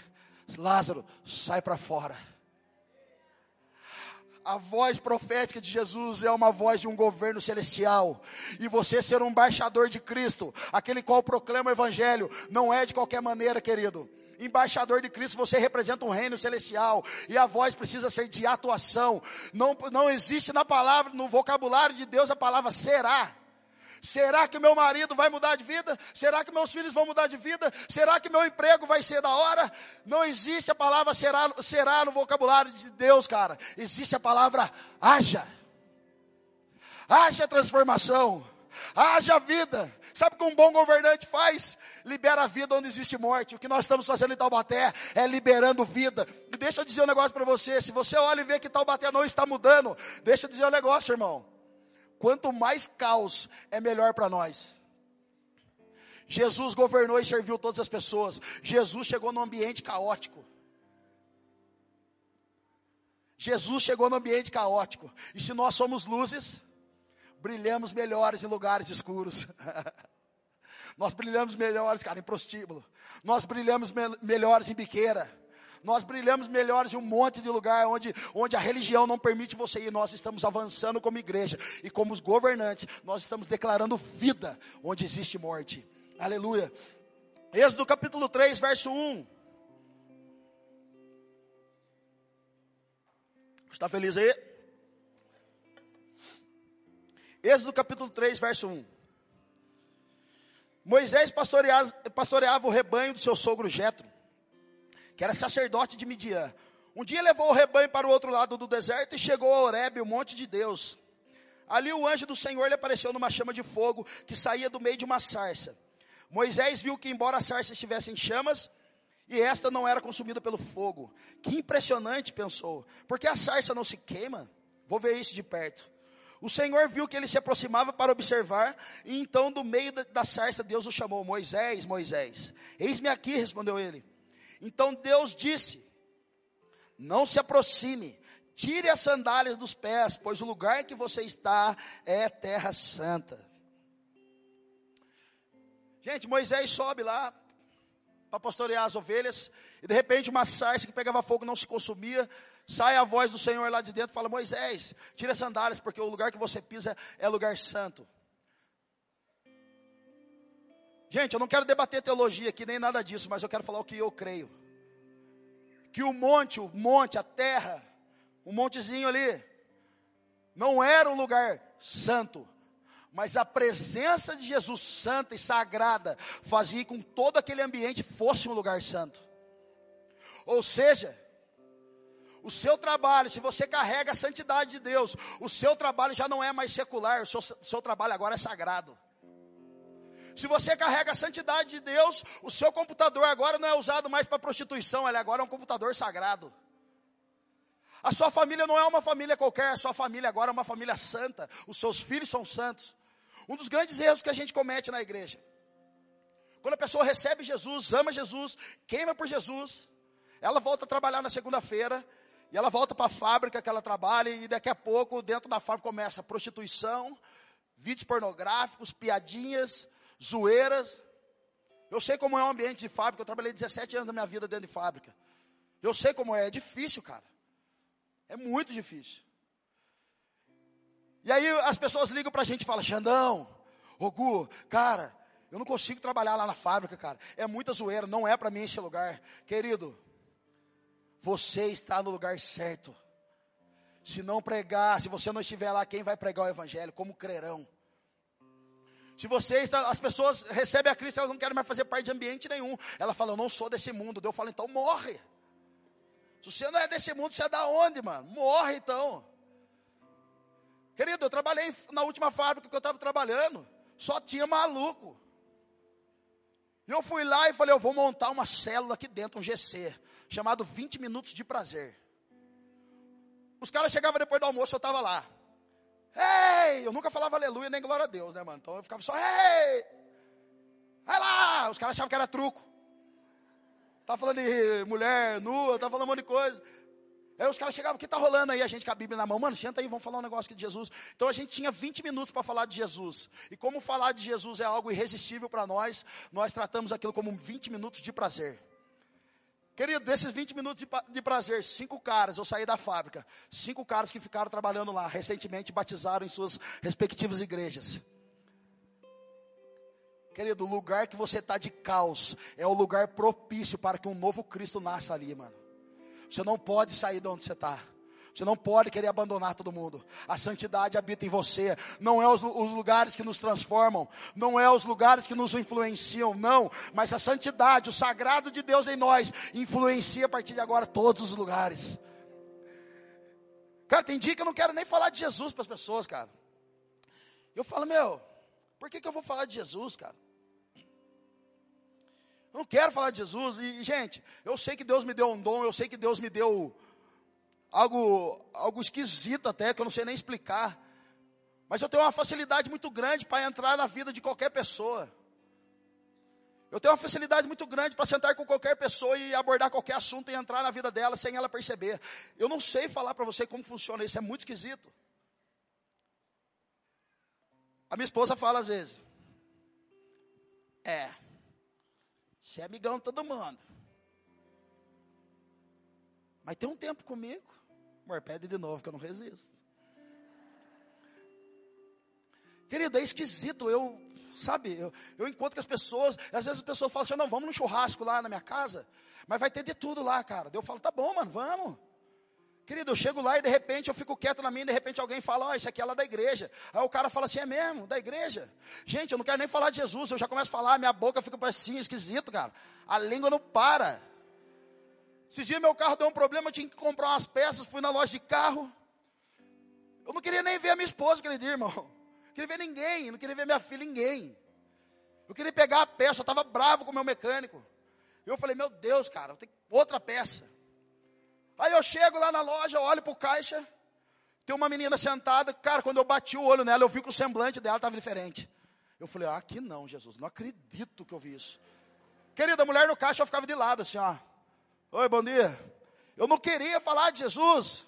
Lázaro, sai para fora. A voz profética de Jesus é uma voz de um governo celestial. E você ser um embaixador de Cristo, aquele qual proclama o Evangelho, não é de qualquer maneira, querido. Embaixador de Cristo, você representa um reino celestial. E a voz precisa ser de atuação. Não, não existe na palavra, no vocabulário de Deus, a palavra será. Será que meu marido vai mudar de vida? Será que meus filhos vão mudar de vida? Será que meu emprego vai ser da hora? Não existe a palavra será, será no vocabulário de Deus, cara. Existe a palavra haja. Haja transformação. Haja vida. Sabe o que um bom governante faz? Libera a vida onde existe morte. O que nós estamos fazendo em Taubaté é liberando vida. E deixa eu dizer um negócio para você. Se você olha e vê que Taubaté não está mudando, deixa eu dizer um negócio, irmão. Quanto mais caos, é melhor para nós. Jesus governou e serviu todas as pessoas. Jesus chegou num ambiente caótico. Jesus chegou no ambiente caótico. E se nós somos luzes, brilhamos melhores em lugares escuros. nós brilhamos melhores, cara, em prostíbulo. Nós brilhamos me melhores em biqueira nós brilhamos melhores em um monte de lugar onde, onde a religião não permite você ir. Nós estamos avançando como igreja e como os governantes, nós estamos declarando vida onde existe morte. Aleluia. Êxodo capítulo 3, verso 1. Está feliz aí? Êxodo capítulo 3, verso 1. Moisés pastoreava, o rebanho do seu sogro Jetro que era sacerdote de Midian. Um dia levou o rebanho para o outro lado do deserto e chegou a Horebe, o monte de Deus. Ali o anjo do Senhor lhe apareceu numa chama de fogo que saía do meio de uma sarça. Moisés viu que, embora a sarça estivesse em chamas, e esta não era consumida pelo fogo. Que impressionante, pensou. Porque a sarça não se queima? Vou ver isso de perto. O Senhor viu que ele se aproximava para observar, e então, do meio da sarça, Deus o chamou: Moisés, Moisés. Eis-me aqui, respondeu ele. Então Deus disse: Não se aproxime, tire as sandálias dos pés, pois o lugar que você está é terra santa. Gente, Moisés sobe lá para pastorear as ovelhas, e de repente uma sarça que pegava fogo não se consumia. Sai a voz do Senhor lá de dentro, fala: Moisés, tira as sandálias, porque o lugar que você pisa é lugar santo. Gente, eu não quero debater teologia aqui nem nada disso, mas eu quero falar o que eu creio. Que o monte, o monte, a terra, o montezinho ali, Não era um lugar santo, mas a presença de Jesus santa e sagrada fazia com que todo aquele ambiente fosse um lugar santo. Ou seja, o seu trabalho, se você carrega a santidade de Deus, o seu trabalho já não é mais secular, o seu, seu trabalho agora é sagrado. Se você carrega a santidade de Deus, o seu computador agora não é usado mais para prostituição, ele agora é um computador sagrado. A sua família não é uma família qualquer, a sua família agora é uma família santa. Os seus filhos são santos. Um dos grandes erros que a gente comete na igreja. Quando a pessoa recebe Jesus, ama Jesus, queima por Jesus, ela volta a trabalhar na segunda-feira, e ela volta para a fábrica que ela trabalha, e daqui a pouco, dentro da fábrica, começa prostituição, vídeos pornográficos, piadinhas, zoeiras. Eu sei como é o ambiente de fábrica, eu trabalhei 17 anos da minha vida dentro de fábrica. Eu sei como é, é difícil, cara. É muito difícil. E aí as pessoas ligam para a gente e falam, Xandão, Ogu, cara, eu não consigo trabalhar lá na fábrica, cara. É muita zoeira, não é para mim esse lugar. Querido, você está no lugar certo. Se não pregar, se você não estiver lá, quem vai pregar o evangelho? Como crerão? Se você está, as pessoas recebem a Cristo, elas não querem mais fazer parte de ambiente nenhum. Ela fala, eu não sou desse mundo. Deus fala, então morre. Se você não é desse mundo, você é da onde, mano? Morre então. Querido, eu trabalhei na última fábrica que eu estava trabalhando, só tinha maluco. E eu fui lá e falei, eu vou montar uma célula aqui dentro, um GC chamado 20 Minutos de Prazer. Os caras chegavam depois do almoço, eu estava lá. Ei! Eu nunca falava aleluia nem glória a Deus, né, mano? Então eu ficava só, ei! Vai lá! Os caras achavam que era truco. Tava falando de mulher nua, tava falando um monte de coisa. Aí os caras chegavam, o que está rolando aí? A gente com a Bíblia na mão, mano, senta aí, vamos falar um negócio aqui de Jesus. Então a gente tinha 20 minutos para falar de Jesus. E como falar de Jesus é algo irresistível para nós, nós tratamos aquilo como 20 minutos de prazer. Querido, desses 20 minutos de, prazer, cinco caras, eu saí da fábrica, cinco caras que ficaram trabalhando lá, recentemente batizaram em suas respectivas igrejas. Querido, o lugar que você está de caos é o lugar propício para que um novo Cristo nasça ali, mano. Você não pode sair de onde você está. Você não pode querer abandonar todo mundo. A santidade habita em você. Não é os, os, lugares que nos transformam. Não é os lugares que nos influenciam. Não. Mas a santidade, o sagrado de Deus em nós, influencia a partir de agora todos os lugares. Cara, tem dia que eu não quero nem falar de Jesus para as pessoas, cara. Eu falo, meu, por que, que eu vou falar de Jesus, cara? Eu não quero falar de Jesus. E, gente, eu sei que Deus me deu um dom, eu sei que Deus me deu algo, algo esquisito até, que eu não sei nem explicar. Mas eu tenho uma facilidade muito grande para entrar na vida de qualquer pessoa. Eu tenho uma facilidade muito grande para sentar com qualquer pessoa e abordar qualquer assunto e entrar na vida dela sem ela perceber. Eu não sei falar para você como funciona isso, é muito esquisito. A minha esposa fala às vezes: É, você é amigão de todo mundo. Mas tem um tempo comigo. Amor, pede de novo que eu não resisto. Querido, é esquisito. Eu, sabe, eu, eu encontro com as pessoas. Às vezes as pessoas falam assim: não, vamos no churrasco lá na minha casa. Mas vai ter de tudo lá, cara. Eu falo: tá bom, mano, vamos. Querido, eu chego lá e de repente eu fico quieto na minha, e de repente alguém fala, ó, oh, isso aqui é lá da igreja. Aí o cara fala assim, é mesmo, da igreja. Gente, eu não quero nem falar de Jesus, eu já começo a falar, minha boca fica assim, esquisito, cara. A língua não para. Esses dias meu carro deu um problema, eu tinha que comprar umas peças, fui na loja de carro. Eu não queria nem ver a minha esposa dia, irmão. Não queria ver ninguém, não queria ver minha filha, ninguém. Eu queria pegar a peça, eu estava bravo com o meu mecânico. Eu falei, meu Deus, cara, tem outra peça. Aí eu chego lá na loja, olho para o caixa, tem uma menina sentada, cara, quando eu bati o olho nela, eu vi que o semblante dela estava diferente. Eu falei, ah, aqui não, Jesus, não acredito que eu vi isso. Querida, mulher no caixa, eu ficava de lado assim, ó. Oi, bom dia. Eu não queria falar de Jesus.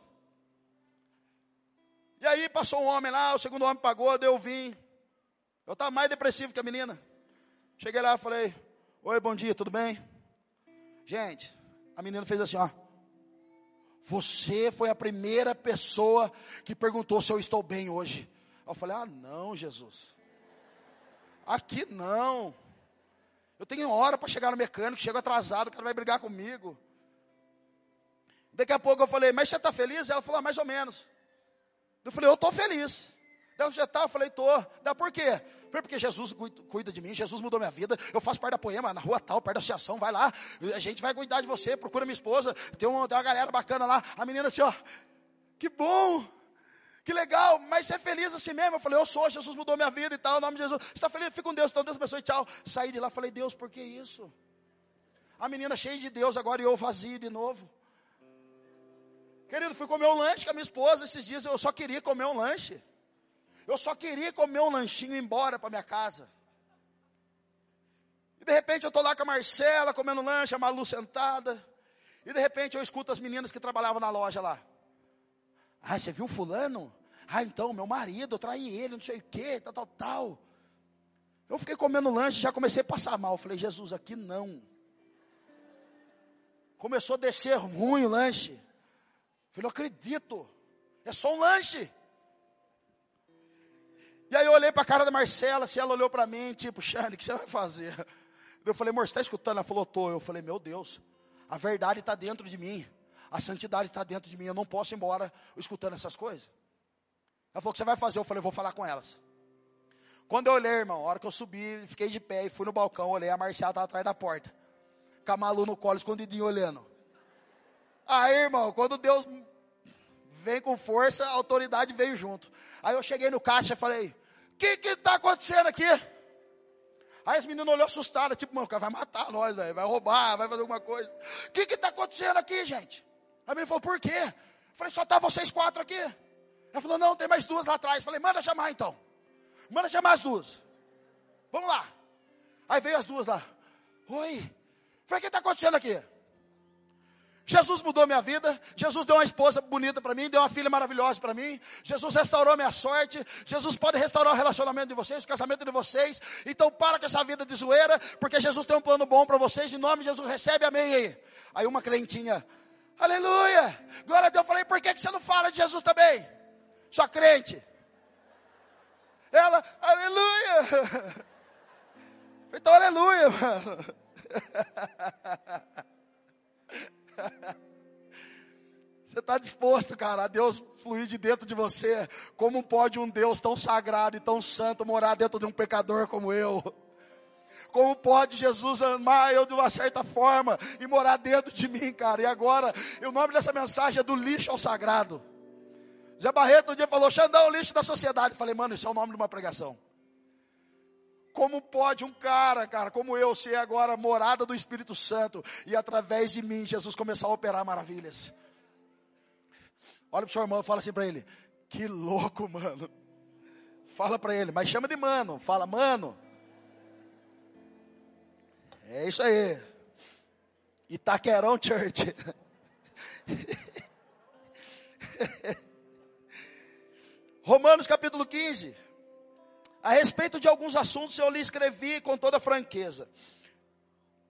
E aí passou um homem lá, o segundo homem pagou, deu vim. Eu estava mais depressivo que a menina. Cheguei lá falei, oi, bom dia, tudo bem? Gente, a menina fez assim, ó. Você foi a primeira pessoa que perguntou se eu estou bem hoje. Eu falei: Ah, não, Jesus. Aqui não. Eu tenho hora para chegar no mecânico, chego atrasado, o cara vai brigar comigo. Daqui a pouco eu falei: Mas você está feliz? Ela falou: ah, Mais ou menos. Eu falei, eu estou feliz. Ela já tá, eu falei, tô. Dá por quê? Porque Jesus cuida de mim, Jesus mudou minha vida. Eu faço parte da poema, na rua tal, perto da associação, vai lá. A gente vai cuidar de você, procura minha esposa. Tem uma, tem uma galera bacana lá. A menina assim, ó, que bom. Que legal, mas você é feliz assim mesmo? Eu falei, eu sou, Jesus mudou minha vida e tal, em nome de Jesus. Você está feliz? Fica com Deus, então Deus abençoe, tchau. Saí de lá, falei, Deus, por que isso? A menina cheia de Deus, agora eu vazio de novo. Querido, fui comer um lanche com a minha esposa esses dias, eu só queria comer um lanche. Eu só queria comer um lanchinho e ir embora para minha casa. E de repente eu estou lá com a Marcela comendo lanche, a Malu sentada. E de repente eu escuto as meninas que trabalhavam na loja lá. Ah, você viu fulano? Ah, então, meu marido, eu traí ele, não sei o que, tal, tal, tal. Eu fiquei comendo lanche, já comecei a passar mal. Falei, Jesus, aqui não. Começou a descer ruim o lanche. Falei, eu acredito. É só um lanche. E aí eu olhei para a cara da Marcela, assim, ela olhou para mim, tipo, Xane, o que você vai fazer? Eu falei, amor, você está escutando? Ela falou, tô. Eu falei, meu Deus, a verdade está dentro de mim, a santidade está dentro de mim, eu não posso ir embora escutando essas coisas. Ela falou, o que você vai fazer? Eu falei, vou falar com elas. Quando eu olhei, irmão, a hora que eu subi, fiquei de pé e fui no balcão, olhei, a Marcela estava atrás da porta, com a Malu no colo, escondidinho, olhando. Aí, irmão, quando Deus vem com força, a autoridade veio junto. Aí eu cheguei no caixa e falei, o que está acontecendo aqui? Aí as meninas olhou assustadas, tipo, mano, o cara vai matar nós, véio, vai roubar, vai fazer alguma coisa. O que está acontecendo aqui, gente? A menina falou, por quê? Eu falei, só tá vocês quatro aqui. Ela falou, não, tem mais duas lá atrás. Eu falei, manda chamar então. Manda chamar as duas. Vamos lá. Aí veio as duas lá. Oi. Eu falei, o que está acontecendo aqui? Jesus mudou minha vida, Jesus deu uma esposa bonita para mim, deu uma filha maravilhosa para mim, Jesus restaurou minha sorte, Jesus pode restaurar o relacionamento de vocês, o casamento de vocês, então para com essa vida de zoeira, porque Jesus tem um plano bom para vocês, em nome de Jesus, recebe amém aí. Aí uma crentinha, aleluia, glória a Deus, eu falei, por que, que você não fala de Jesus também? Só crente. Ela, aleluia, então aleluia, mano. Você está disposto, cara, a Deus fluir de dentro de você? Como pode um Deus tão sagrado e tão santo morar dentro de um pecador como eu? Como pode Jesus amar eu de uma certa forma e morar dentro de mim, cara? E agora, o nome dessa mensagem é do lixo ao sagrado. Zé Barreto um dia falou: Xandão, lixo da sociedade. Eu falei, mano, isso é o nome de uma pregação. Como pode um cara, cara, como eu, ser agora morada do Espírito Santo e através de mim Jesus começar a operar maravilhas? Olha para o seu irmão e fala assim para ele: Que louco, mano. Fala para ele, mas chama de mano. Fala, mano. É isso aí. Itaquerão Church. Romanos capítulo 15. A respeito de alguns assuntos eu lhe escrevi com toda franqueza.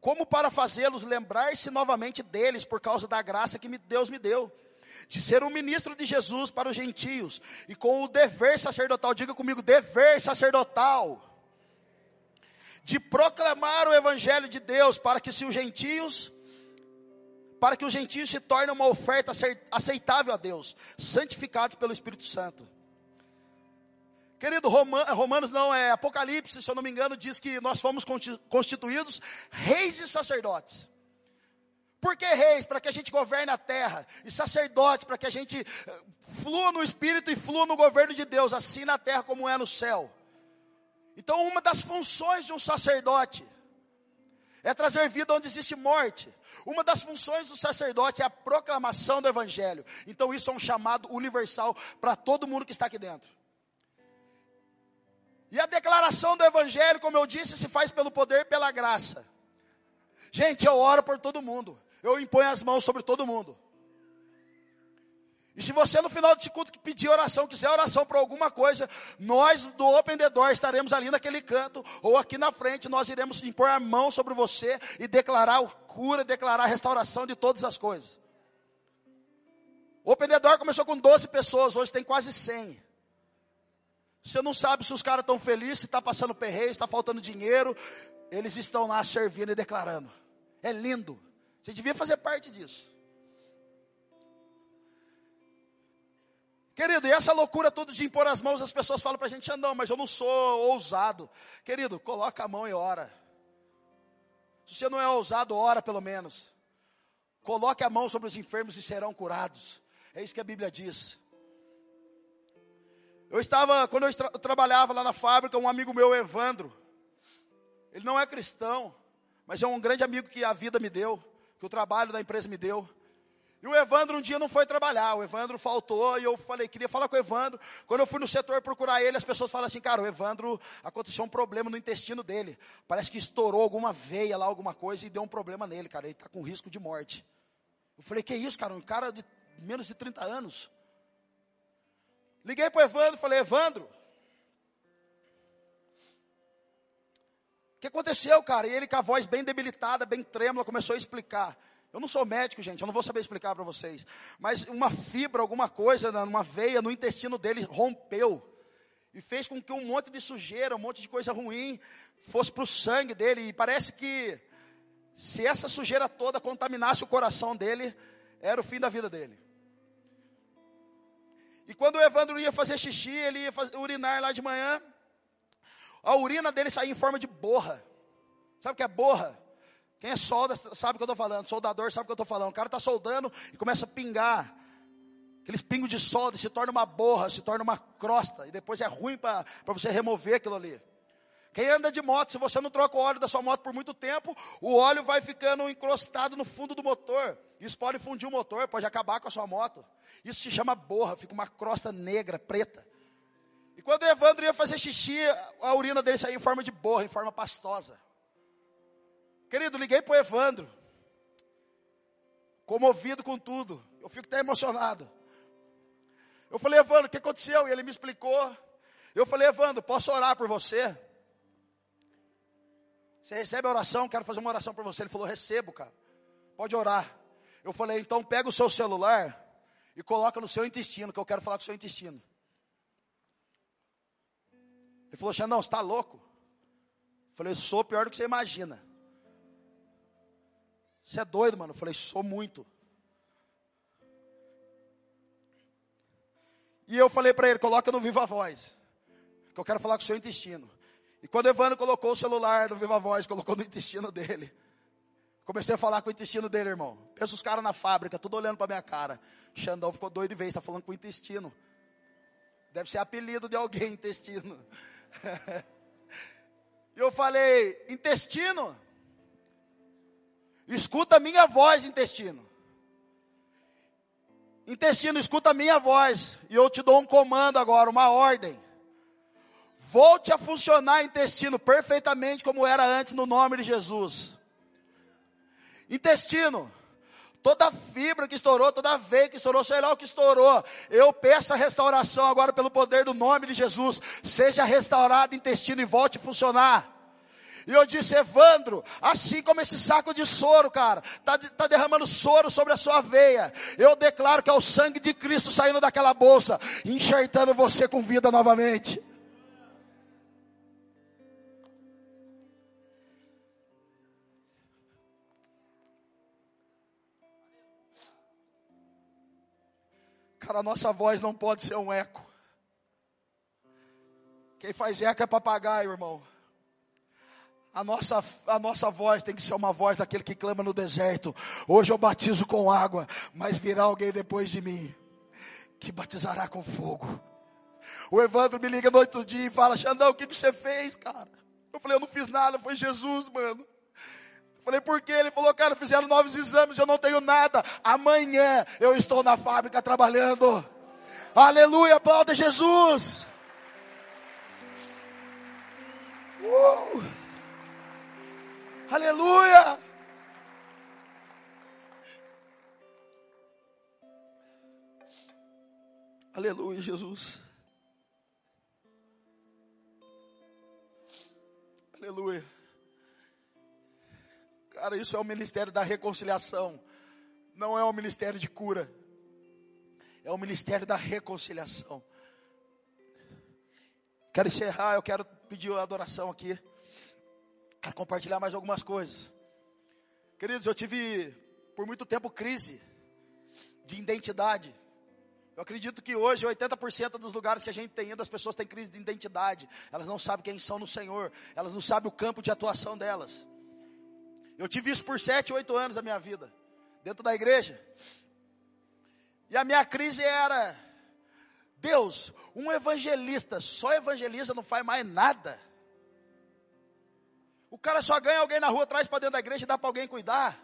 Como para fazê-los lembrar-se novamente deles por causa da graça que Deus me deu. De ser um ministro de Jesus para os gentios. E com o dever sacerdotal, diga comigo, dever sacerdotal. De proclamar o evangelho de Deus para que se os gentios para que os gentios se tornem uma oferta aceitável a Deus, santificados pelo Espírito Santo. Querido, Romanos não é Apocalipse, se eu não me engano, diz que nós fomos constituídos reis e sacerdotes. Por que reis? Para que a gente governe a terra. E sacerdotes, para que a gente eh, flua no Espírito e flua no governo de Deus, assim na terra como é no céu. Então, uma das funções de um sacerdote é trazer vida onde existe morte. Uma das funções do sacerdote é a proclamação do Evangelho. Então, isso é um chamado universal para todo mundo que está aqui dentro. E a declaração do Evangelho, como eu disse, se faz pelo poder e pela graça. Gente, eu oro por todo mundo. Eu imponho as mãos sobre todo mundo. E se você no final desse culto pedir oração, quiser oração por alguma coisa, nós do Open the Door estaremos ali naquele canto, ou aqui na frente, nós iremos impor a mão sobre você e declarar cura, declarar a restauração de todas as coisas. O Open the Door começou com 12 pessoas, hoje tem quase 100. Você não sabe se os caras estão felizes, se está passando perreio, se está faltando dinheiro. Eles estão lá servindo e declarando. É lindo. Você devia fazer parte disso. Querido, e essa loucura toda de impor as mãos, as pessoas falam para a gente, não, mas eu não sou ousado. Querido, coloca a mão e ora. Se você não é ousado, ora pelo menos. Coloque a mão sobre os enfermos e serão curados. É isso que a Bíblia diz. Eu estava, quando eu, tra eu trabalhava lá na fábrica, um amigo meu, Evandro, ele não é cristão, mas é um grande amigo que a vida me deu, que o trabalho da empresa me deu. E o Evandro um dia não foi trabalhar, o Evandro faltou e eu falei, queria falar com o Evandro. Quando eu fui no setor procurar ele, as pessoas falam assim, cara, o Evandro aconteceu um problema no intestino dele. Parece que estourou alguma veia lá, alguma coisa e deu um problema nele, cara. Ele está com risco de morte. Eu falei, que isso, cara? Um cara de menos de 30 anos. Liguei para o Evandro e falei, Evandro, o que aconteceu, cara? E ele com a voz bem debilitada, bem trêmula, começou a explicar. Eu não sou médico, gente, eu não vou saber explicar para vocês. Mas uma fibra, alguma coisa, uma veia no intestino dele rompeu. E fez com que um monte de sujeira, um monte de coisa ruim fosse para o sangue dele. E parece que se essa sujeira toda contaminasse o coração dele, era o fim da vida dele. E quando o Evandro ia fazer xixi, ele ia fazer, urinar lá de manhã, a urina dele saía em forma de borra. Sabe o que é borra? Quem é solda sabe o que eu estou falando. Soldador sabe o que eu estou falando. O cara está soldando e começa a pingar. Aqueles pingos de solda se torna uma borra, se torna uma crosta. E depois é ruim para você remover aquilo ali. Quem anda de moto, se você não troca o óleo da sua moto por muito tempo, o óleo vai ficando encrostado no fundo do motor. Isso pode fundir o motor, pode acabar com a sua moto. Isso se chama borra, fica uma crosta negra, preta. E quando o Evandro ia fazer xixi, a urina dele saía em forma de borra, em forma pastosa. Querido, liguei para o Evandro. Comovido com tudo. Eu fico até emocionado. Eu falei, Evandro, o que aconteceu? E ele me explicou. Eu falei, Evandro, posso orar por você? Você recebe a oração? Quero fazer uma oração para você. Ele falou, recebo, cara. Pode orar. Eu falei, então pega o seu celular e coloca no seu intestino, que eu quero falar com o seu intestino. Ele falou, Xandão, você está louco? Eu falei, sou pior do que você imagina. Você é doido, mano? Eu falei, sou muito. E eu falei para ele, coloca no Viva Voz. Que eu quero falar com o seu intestino. E quando Evandro colocou o celular no Viva Voz, colocou no intestino dele. Comecei a falar com o intestino dele, irmão. Pensa os caras na fábrica, tudo olhando para minha cara. Xandão ficou doido de vez, está falando com o intestino. Deve ser apelido de alguém, intestino. E eu falei, intestino? Escuta a minha voz, intestino. Intestino, escuta a minha voz. E eu te dou um comando agora, uma ordem. Volte a funcionar, intestino, perfeitamente como era antes, no nome de Jesus. Intestino, toda fibra que estourou, toda veia que estourou, sei lá o que estourou. Eu peço a restauração agora pelo poder do nome de Jesus. Seja restaurado intestino e volte a funcionar. E eu disse, Evandro, assim como esse saco de soro, cara, está tá derramando soro sobre a sua veia. Eu declaro que é o sangue de Cristo saindo daquela bolsa, enxertando você com vida novamente. Cara, a nossa voz não pode ser um eco. Quem faz eco é papagaio, irmão. A nossa, a nossa voz tem que ser uma voz daquele que clama no deserto. Hoje eu batizo com água, mas virá alguém depois de mim que batizará com fogo. O Evandro me liga no outro dia e fala: Xandão, o que, que você fez, cara? Eu falei: Eu não fiz nada, foi Jesus, mano. Falei: Por quê? Ele falou: Cara, fizeram novos exames, eu não tenho nada. Amanhã eu estou na fábrica trabalhando. Aleluia, aplauda Jesus. Uh! Aleluia! Aleluia, Jesus. Aleluia. Cara, isso é o ministério da reconciliação. Não é o ministério de cura. É o ministério da reconciliação. Quero encerrar, eu quero pedir adoração aqui. Quero compartilhar mais algumas coisas. Queridos, eu tive por muito tempo crise de identidade. Eu acredito que hoje 80% dos lugares que a gente tem ido, as pessoas têm crise de identidade. Elas não sabem quem são no Senhor. Elas não sabem o campo de atuação delas. Eu tive isso por 7, 8 anos da minha vida, dentro da igreja. E a minha crise era: Deus, um evangelista, só evangelista não faz mais nada. O cara só ganha alguém na rua, traz para dentro da igreja e dá para alguém cuidar.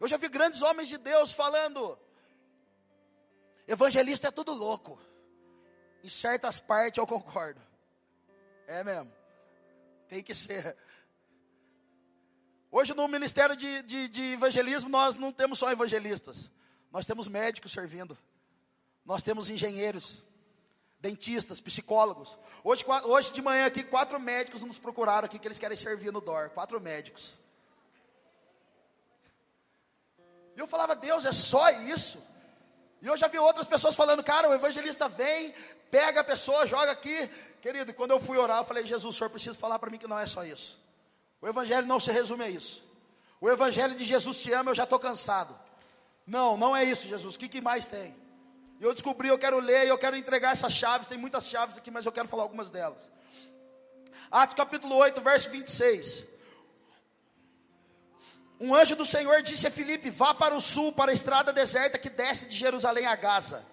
Eu já vi grandes homens de Deus falando: Evangelista é tudo louco. Em certas partes eu concordo. É mesmo. Tem que ser. Hoje no ministério de, de, de, evangelismo nós não temos só evangelistas. Nós temos médicos servindo. Nós temos engenheiros, dentistas, psicólogos. Hoje, hoje de manhã aqui, quatro médicos nos procuraram aqui que eles querem servir no DOR. Quatro médicos. E eu falava, Deus, é só isso? E eu já vi outras pessoas falando, cara, o evangelista vem, pega a pessoa, joga aqui. Querido, quando eu fui orar, eu falei, Jesus, o senhor precisa falar para mim que não é só isso. O evangelho não se resume a isso. O evangelho de Jesus te ama, eu já estou cansado. Não, não é isso, Jesus. O que, que mais tem? Eu descobri, eu quero ler, eu quero entregar essas chaves. Tem muitas chaves aqui, mas eu quero falar algumas delas. Atos capítulo 8, verso 26. Um anjo do Senhor disse a Filipe: Vá para o sul, para a estrada deserta que desce de Jerusalém a Gaza.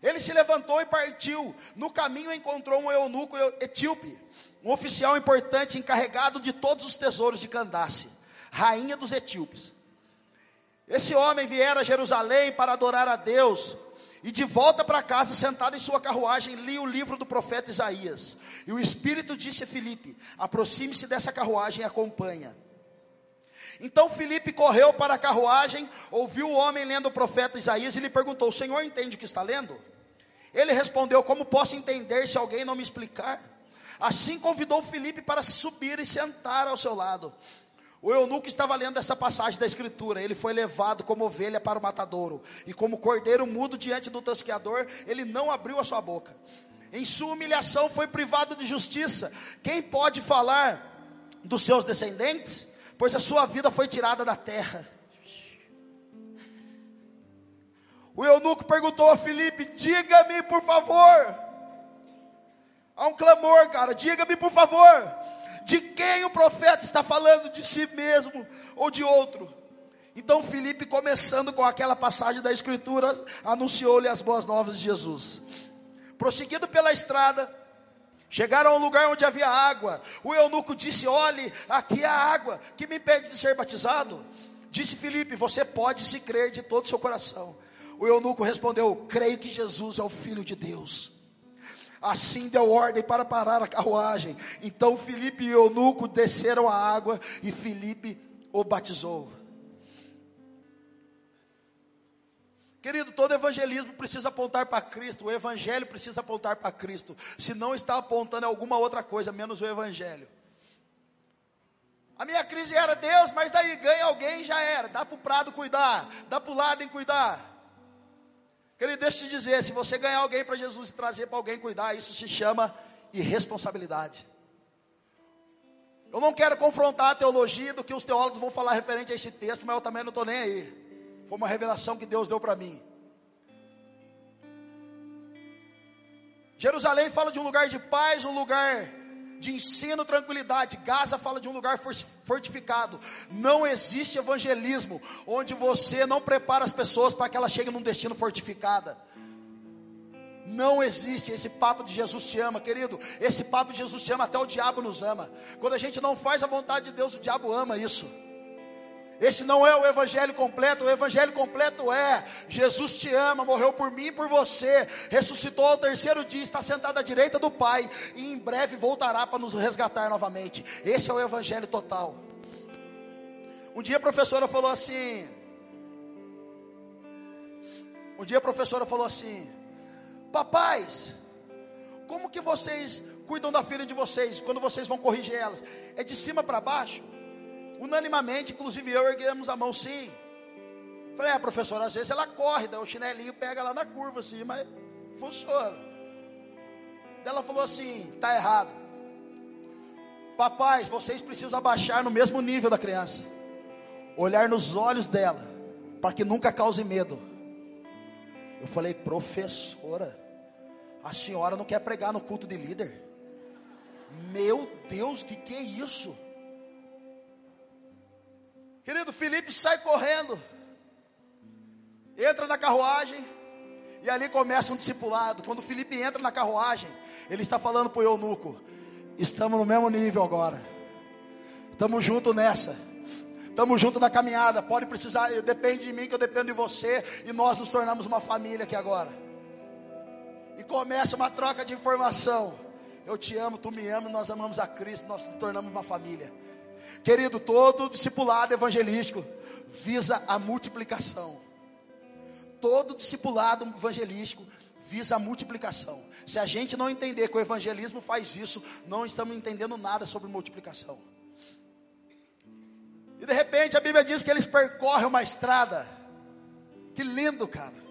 Ele se levantou e partiu. No caminho encontrou um eunuco etíope, um oficial importante encarregado de todos os tesouros de Candace, rainha dos etíopes. Esse homem viera a Jerusalém para adorar a Deus, e de volta para casa, sentado em sua carruagem, lia o livro do profeta Isaías. E o Espírito disse a Filipe: Aproxime-se dessa carruagem e acompanha. Então Felipe correu para a carruagem, ouviu o homem lendo o profeta Isaías e lhe perguntou: O Senhor entende o que está lendo? Ele respondeu: Como posso entender se alguém não me explicar? Assim convidou Felipe para subir e sentar ao seu lado. O eunuco estava lendo essa passagem da escritura. Ele foi levado como ovelha para o matadouro, e como cordeiro mudo diante do tosqueador, ele não abriu a sua boca. Em sua humilhação foi privado de justiça. Quem pode falar dos seus descendentes? pois a sua vida foi tirada da terra. O eunuco perguntou a Filipe: Diga-me, por favor. Há um clamor, cara. Diga-me, por favor. De quem o profeta está falando? De si mesmo ou de outro? Então Filipe, começando com aquela passagem da Escritura, anunciou-lhe as boas novas de Jesus. Prosseguindo pela estrada, Chegaram a um lugar onde havia água. O eunuco disse: Olhe, aqui há água, que me impede de ser batizado. Disse Filipe: Você pode se crer de todo o seu coração. O eunuco respondeu: Creio que Jesus é o Filho de Deus. Assim deu ordem para parar a carruagem. Então Filipe e eunuco desceram a água e Filipe o batizou. Querido, todo evangelismo precisa apontar para Cristo, o evangelho precisa apontar para Cristo. Se não está apontando alguma outra coisa, menos o evangelho. A minha crise era Deus, mas daí ganha alguém já era. Dá para o prado cuidar, dá para o lado em cuidar. Querido, deixa eu te dizer: se você ganhar alguém para Jesus e trazer para alguém cuidar, isso se chama irresponsabilidade. Eu não quero confrontar a teologia do que os teólogos vão falar referente a esse texto, mas eu também não estou nem aí. Foi uma revelação que Deus deu para mim. Jerusalém fala de um lugar de paz, um lugar de ensino, tranquilidade. Gaza fala de um lugar fortificado. Não existe evangelismo onde você não prepara as pessoas para que elas cheguem num destino fortificado. Não existe esse papo de Jesus te ama, querido. Esse papo de Jesus te ama, até o diabo nos ama. Quando a gente não faz a vontade de Deus, o diabo ama isso. Esse não é o evangelho completo. O evangelho completo é: Jesus te ama, morreu por mim e por você, ressuscitou ao terceiro dia, está sentado à direita do Pai e em breve voltará para nos resgatar novamente. Esse é o evangelho total. Um dia a professora falou assim: Um dia a professora falou assim: Papais, como que vocês cuidam da filha de vocês quando vocês vão corrigir elas? É de cima para baixo? Unanimamente, inclusive eu erguemos a mão sim. Falei, é professora, às vezes ela corre, dá o chinelinho, pega lá na curva assim, mas funciona. Ela falou assim: tá errado. Papais, vocês precisam abaixar no mesmo nível da criança. Olhar nos olhos dela, para que nunca cause medo. Eu falei, professora, a senhora não quer pregar no culto de líder? Meu Deus, que que é isso? Querido Felipe sai correndo, entra na carruagem, e ali começa um discipulado. Quando Felipe entra na carruagem, ele está falando para o eunuco: estamos no mesmo nível agora, estamos juntos nessa. Estamos juntos na caminhada. Pode precisar, depende de mim, que eu dependo de você. E nós nos tornamos uma família aqui agora. E começa uma troca de informação. Eu te amo, tu me amas, nós amamos a Cristo, nós nos tornamos uma família. Querido, todo discipulado evangelístico visa a multiplicação. Todo discipulado evangelístico visa a multiplicação. Se a gente não entender que o evangelismo faz isso, não estamos entendendo nada sobre multiplicação. E de repente a Bíblia diz que eles percorrem uma estrada. Que lindo, cara.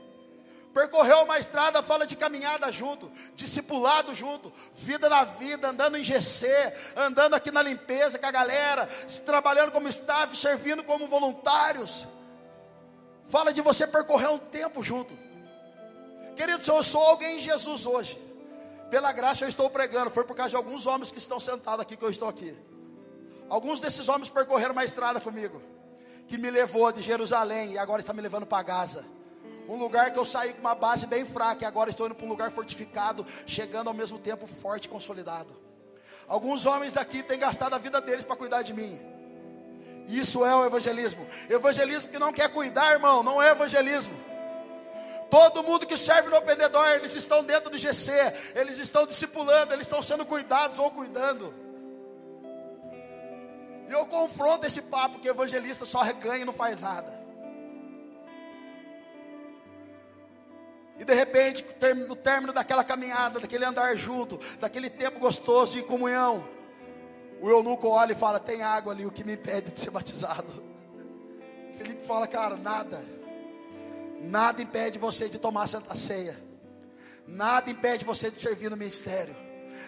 Percorreu uma estrada, fala de caminhada junto, discipulado junto, vida na vida, andando em GC, andando aqui na limpeza com a galera, trabalhando como staff, servindo como voluntários. Fala de você percorrer um tempo junto. Querido, se eu sou alguém em Jesus hoje, pela graça eu estou pregando, foi por causa de alguns homens que estão sentados aqui que eu estou aqui. Alguns desses homens percorreram uma estrada comigo, que me levou de Jerusalém e agora está me levando para Gaza. Um lugar que eu saí com uma base bem fraca e agora estou indo para um lugar fortificado, chegando ao mesmo tempo forte e consolidado. Alguns homens daqui têm gastado a vida deles para cuidar de mim. Isso é o evangelismo. Evangelismo que não quer cuidar, irmão, não é evangelismo. Todo mundo que serve no aprendedor, eles estão dentro do GC, eles estão discipulando, eles estão sendo cuidados ou cuidando. E eu confronto esse papo que evangelista só reganha e não faz nada. E de repente, no término daquela caminhada, daquele andar junto, daquele tempo gostoso em comunhão, o eunuco olha e fala: Tem água ali, o que me impede de ser batizado? Felipe fala: Cara, nada, nada impede você de tomar a santa ceia, nada impede você de servir no ministério,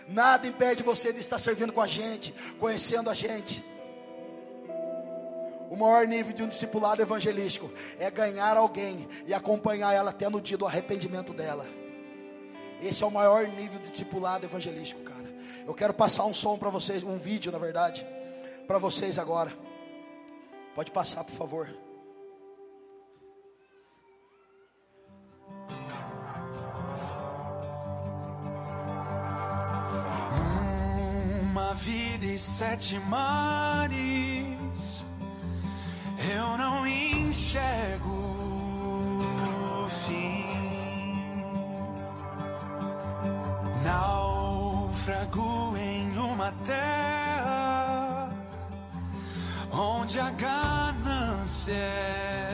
nada impede você de estar servindo com a gente, conhecendo a gente. O maior nível de um discipulado evangelístico é ganhar alguém e acompanhar ela até no dia do arrependimento dela. Esse é o maior nível de discipulado evangelístico, cara. Eu quero passar um som para vocês, um vídeo, na verdade, para vocês agora. Pode passar, por favor. Uma vida e sete mares eu não enxergo o fim. Naufrago em uma terra onde a ganância é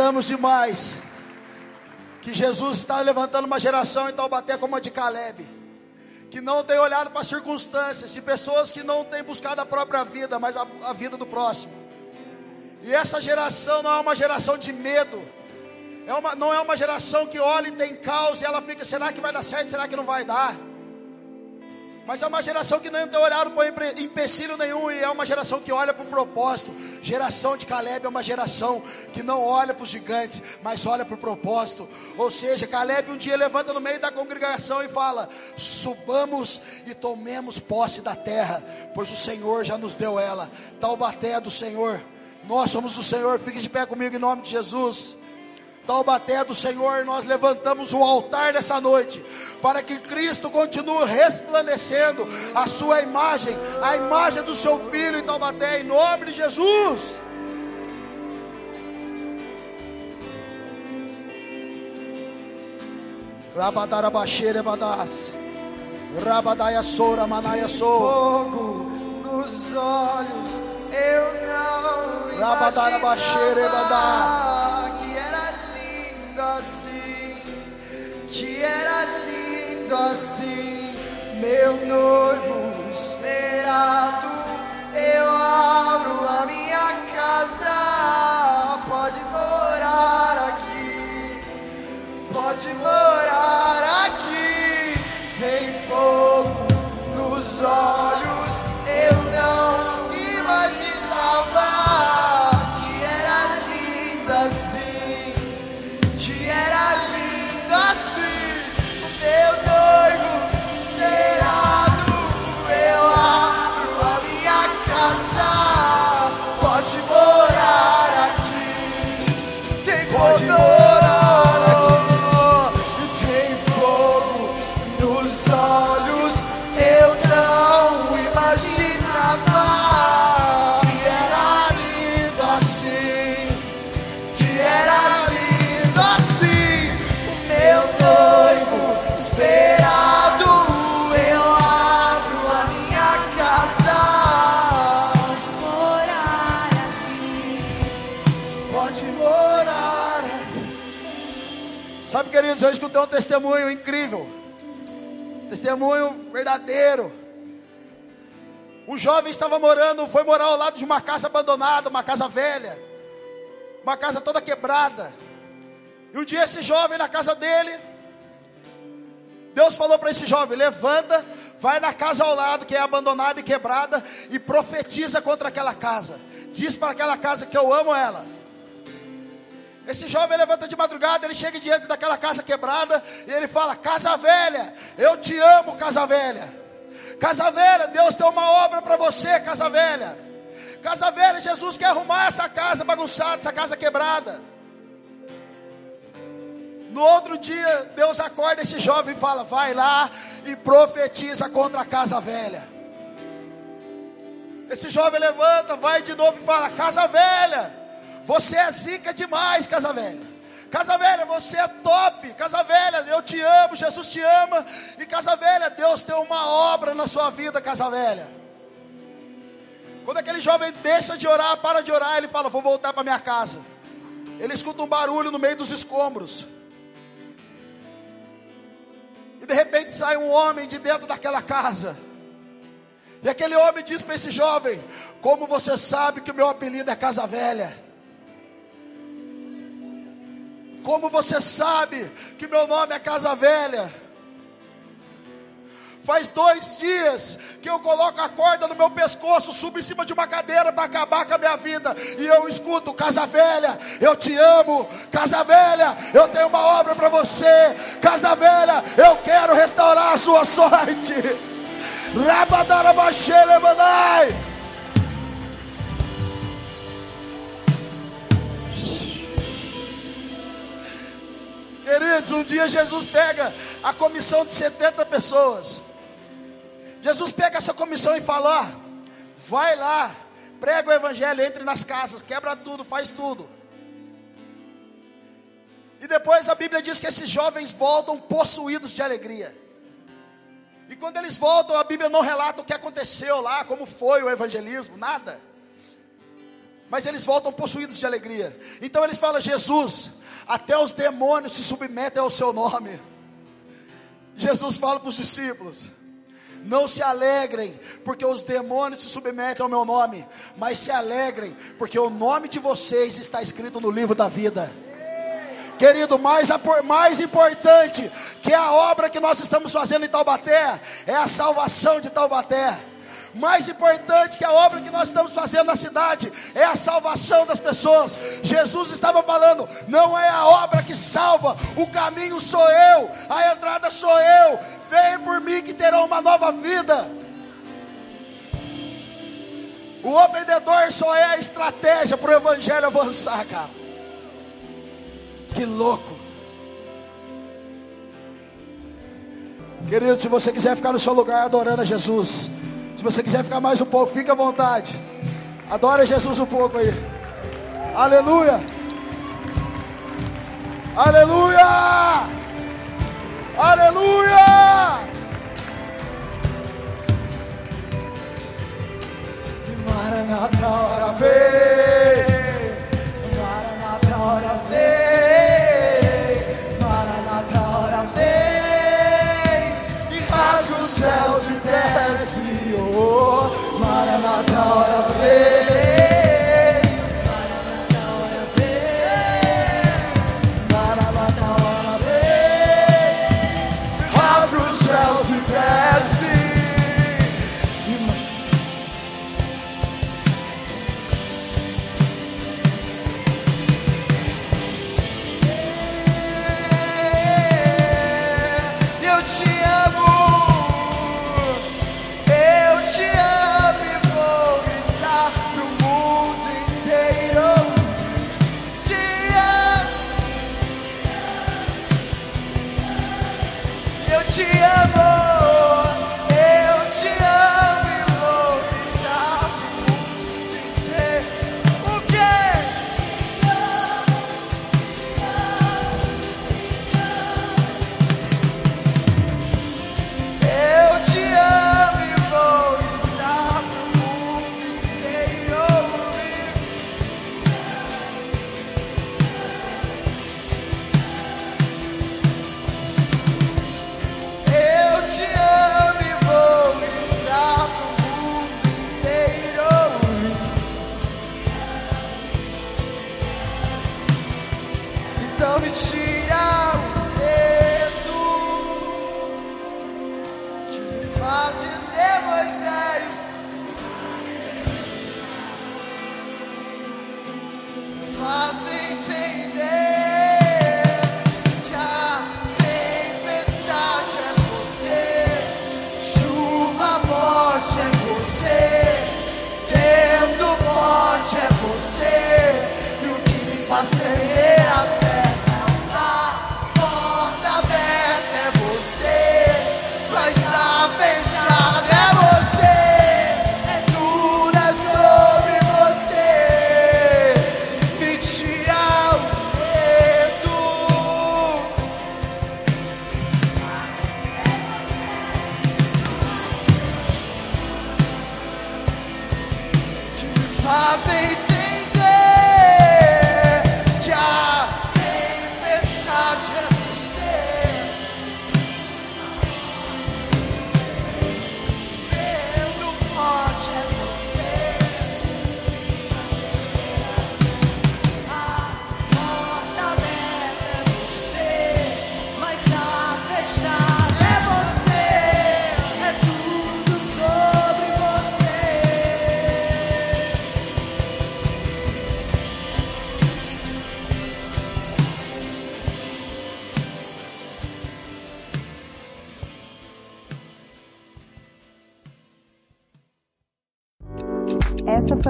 Acreditamos demais que Jesus está levantando uma geração em Taubaté como a de Caleb, que não tem olhado para as circunstâncias, de pessoas que não têm buscado a própria vida, mas a, a vida do próximo. E essa geração não é uma geração de medo, é uma, não é uma geração que olha e tem caos e ela fica: será que vai dar certo? Será que não vai dar? Mas é uma geração que não tem olhado para empecilho nenhum e é uma geração que olha para o propósito. Geração de Caleb é uma geração que não olha para os gigantes, mas olha para o propósito. Ou seja, Caleb um dia levanta no meio da congregação e fala: Subamos e tomemos posse da terra, pois o Senhor já nos deu ela. Taubaté é do Senhor, nós somos do Senhor. Fique de pé comigo em nome de Jesus. Taubaté do Senhor, nós levantamos o altar nessa noite, para que Cristo continue resplandecendo a sua imagem, a imagem do seu filho em Taubaté, em nome de Jesus. Rabadarabaxere badas. Rabadaia sora manaya sou. Fogo nos olhos, eu não Rabadarabaxere badar. Lindo assim, que era lindo assim, meu noivo esperado. Eu abro a minha casa, pode morar aqui, pode morar aqui. Queridos, eu escutei um testemunho incrível. Testemunho verdadeiro. Um jovem estava morando, foi morar ao lado de uma casa abandonada, uma casa velha, uma casa toda quebrada. E um dia esse jovem na casa dele, Deus falou para esse jovem: levanta, vai na casa ao lado que é abandonada e quebrada e profetiza contra aquela casa. Diz para aquela casa que eu amo ela. Esse jovem levanta de madrugada, ele chega diante daquela casa quebrada e ele fala: Casa velha, eu te amo, casa velha. Casa velha, Deus tem uma obra para você, casa velha. Casa velha, Jesus quer arrumar essa casa bagunçada, essa casa quebrada. No outro dia, Deus acorda esse jovem e fala: Vai lá e profetiza contra a casa velha. Esse jovem levanta, vai de novo e fala: Casa velha, você é zica demais, casa velha. Casa velha, você é top. Casa velha, eu te amo, Jesus te ama. E casa velha, Deus tem uma obra na sua vida, casa velha. Quando aquele jovem deixa de orar, para de orar, ele fala: Vou voltar para minha casa. Ele escuta um barulho no meio dos escombros. E de repente sai um homem de dentro daquela casa. E aquele homem diz para esse jovem: Como você sabe que o meu apelido é Casa Velha? Como você sabe que meu nome é Casa Velha? Faz dois dias que eu coloco a corda no meu pescoço, subo em cima de uma cadeira para acabar com a minha vida. E eu escuto, Casa Velha, eu te amo. Casa Velha, eu tenho uma obra para você. Casa Velha, eu quero restaurar a sua sorte. Rabadarabaxere Manai. Queridos, um dia Jesus pega a comissão de 70 pessoas. Jesus pega essa comissão e fala: ó, vai lá, prega o evangelho, entre nas casas, quebra tudo, faz tudo. E depois a Bíblia diz que esses jovens voltam possuídos de alegria. E quando eles voltam, a Bíblia não relata o que aconteceu lá, como foi o evangelismo, nada. Mas eles voltam possuídos de alegria. Então eles falam: Jesus, até os demônios se submetem ao seu nome. Jesus fala para os discípulos: não se alegrem, porque os demônios se submetem ao meu nome, mas se alegrem, porque o nome de vocês está escrito no livro da vida. Querido, mais, mais importante que a obra que nós estamos fazendo em Taubaté é a salvação de Taubaté. Mais importante que a obra que nós estamos fazendo na cidade é a salvação das pessoas. Jesus estava falando: não é a obra que salva, o caminho sou eu, a entrada sou eu. Vem por mim que terão uma nova vida. O open door só é a estratégia para o evangelho avançar, cara. Que louco. Querido, se você quiser ficar no seu lugar adorando a Jesus, se você quiser ficar mais um pouco, fique à vontade. Adora Jesus um pouco aí. Aleluia. Aleluia. Aleluia. Maranata, hora vem. Maranata, hora vem. Maranata, hora vem. E rasga os céus e desce. Oh, Maranata, hora vem.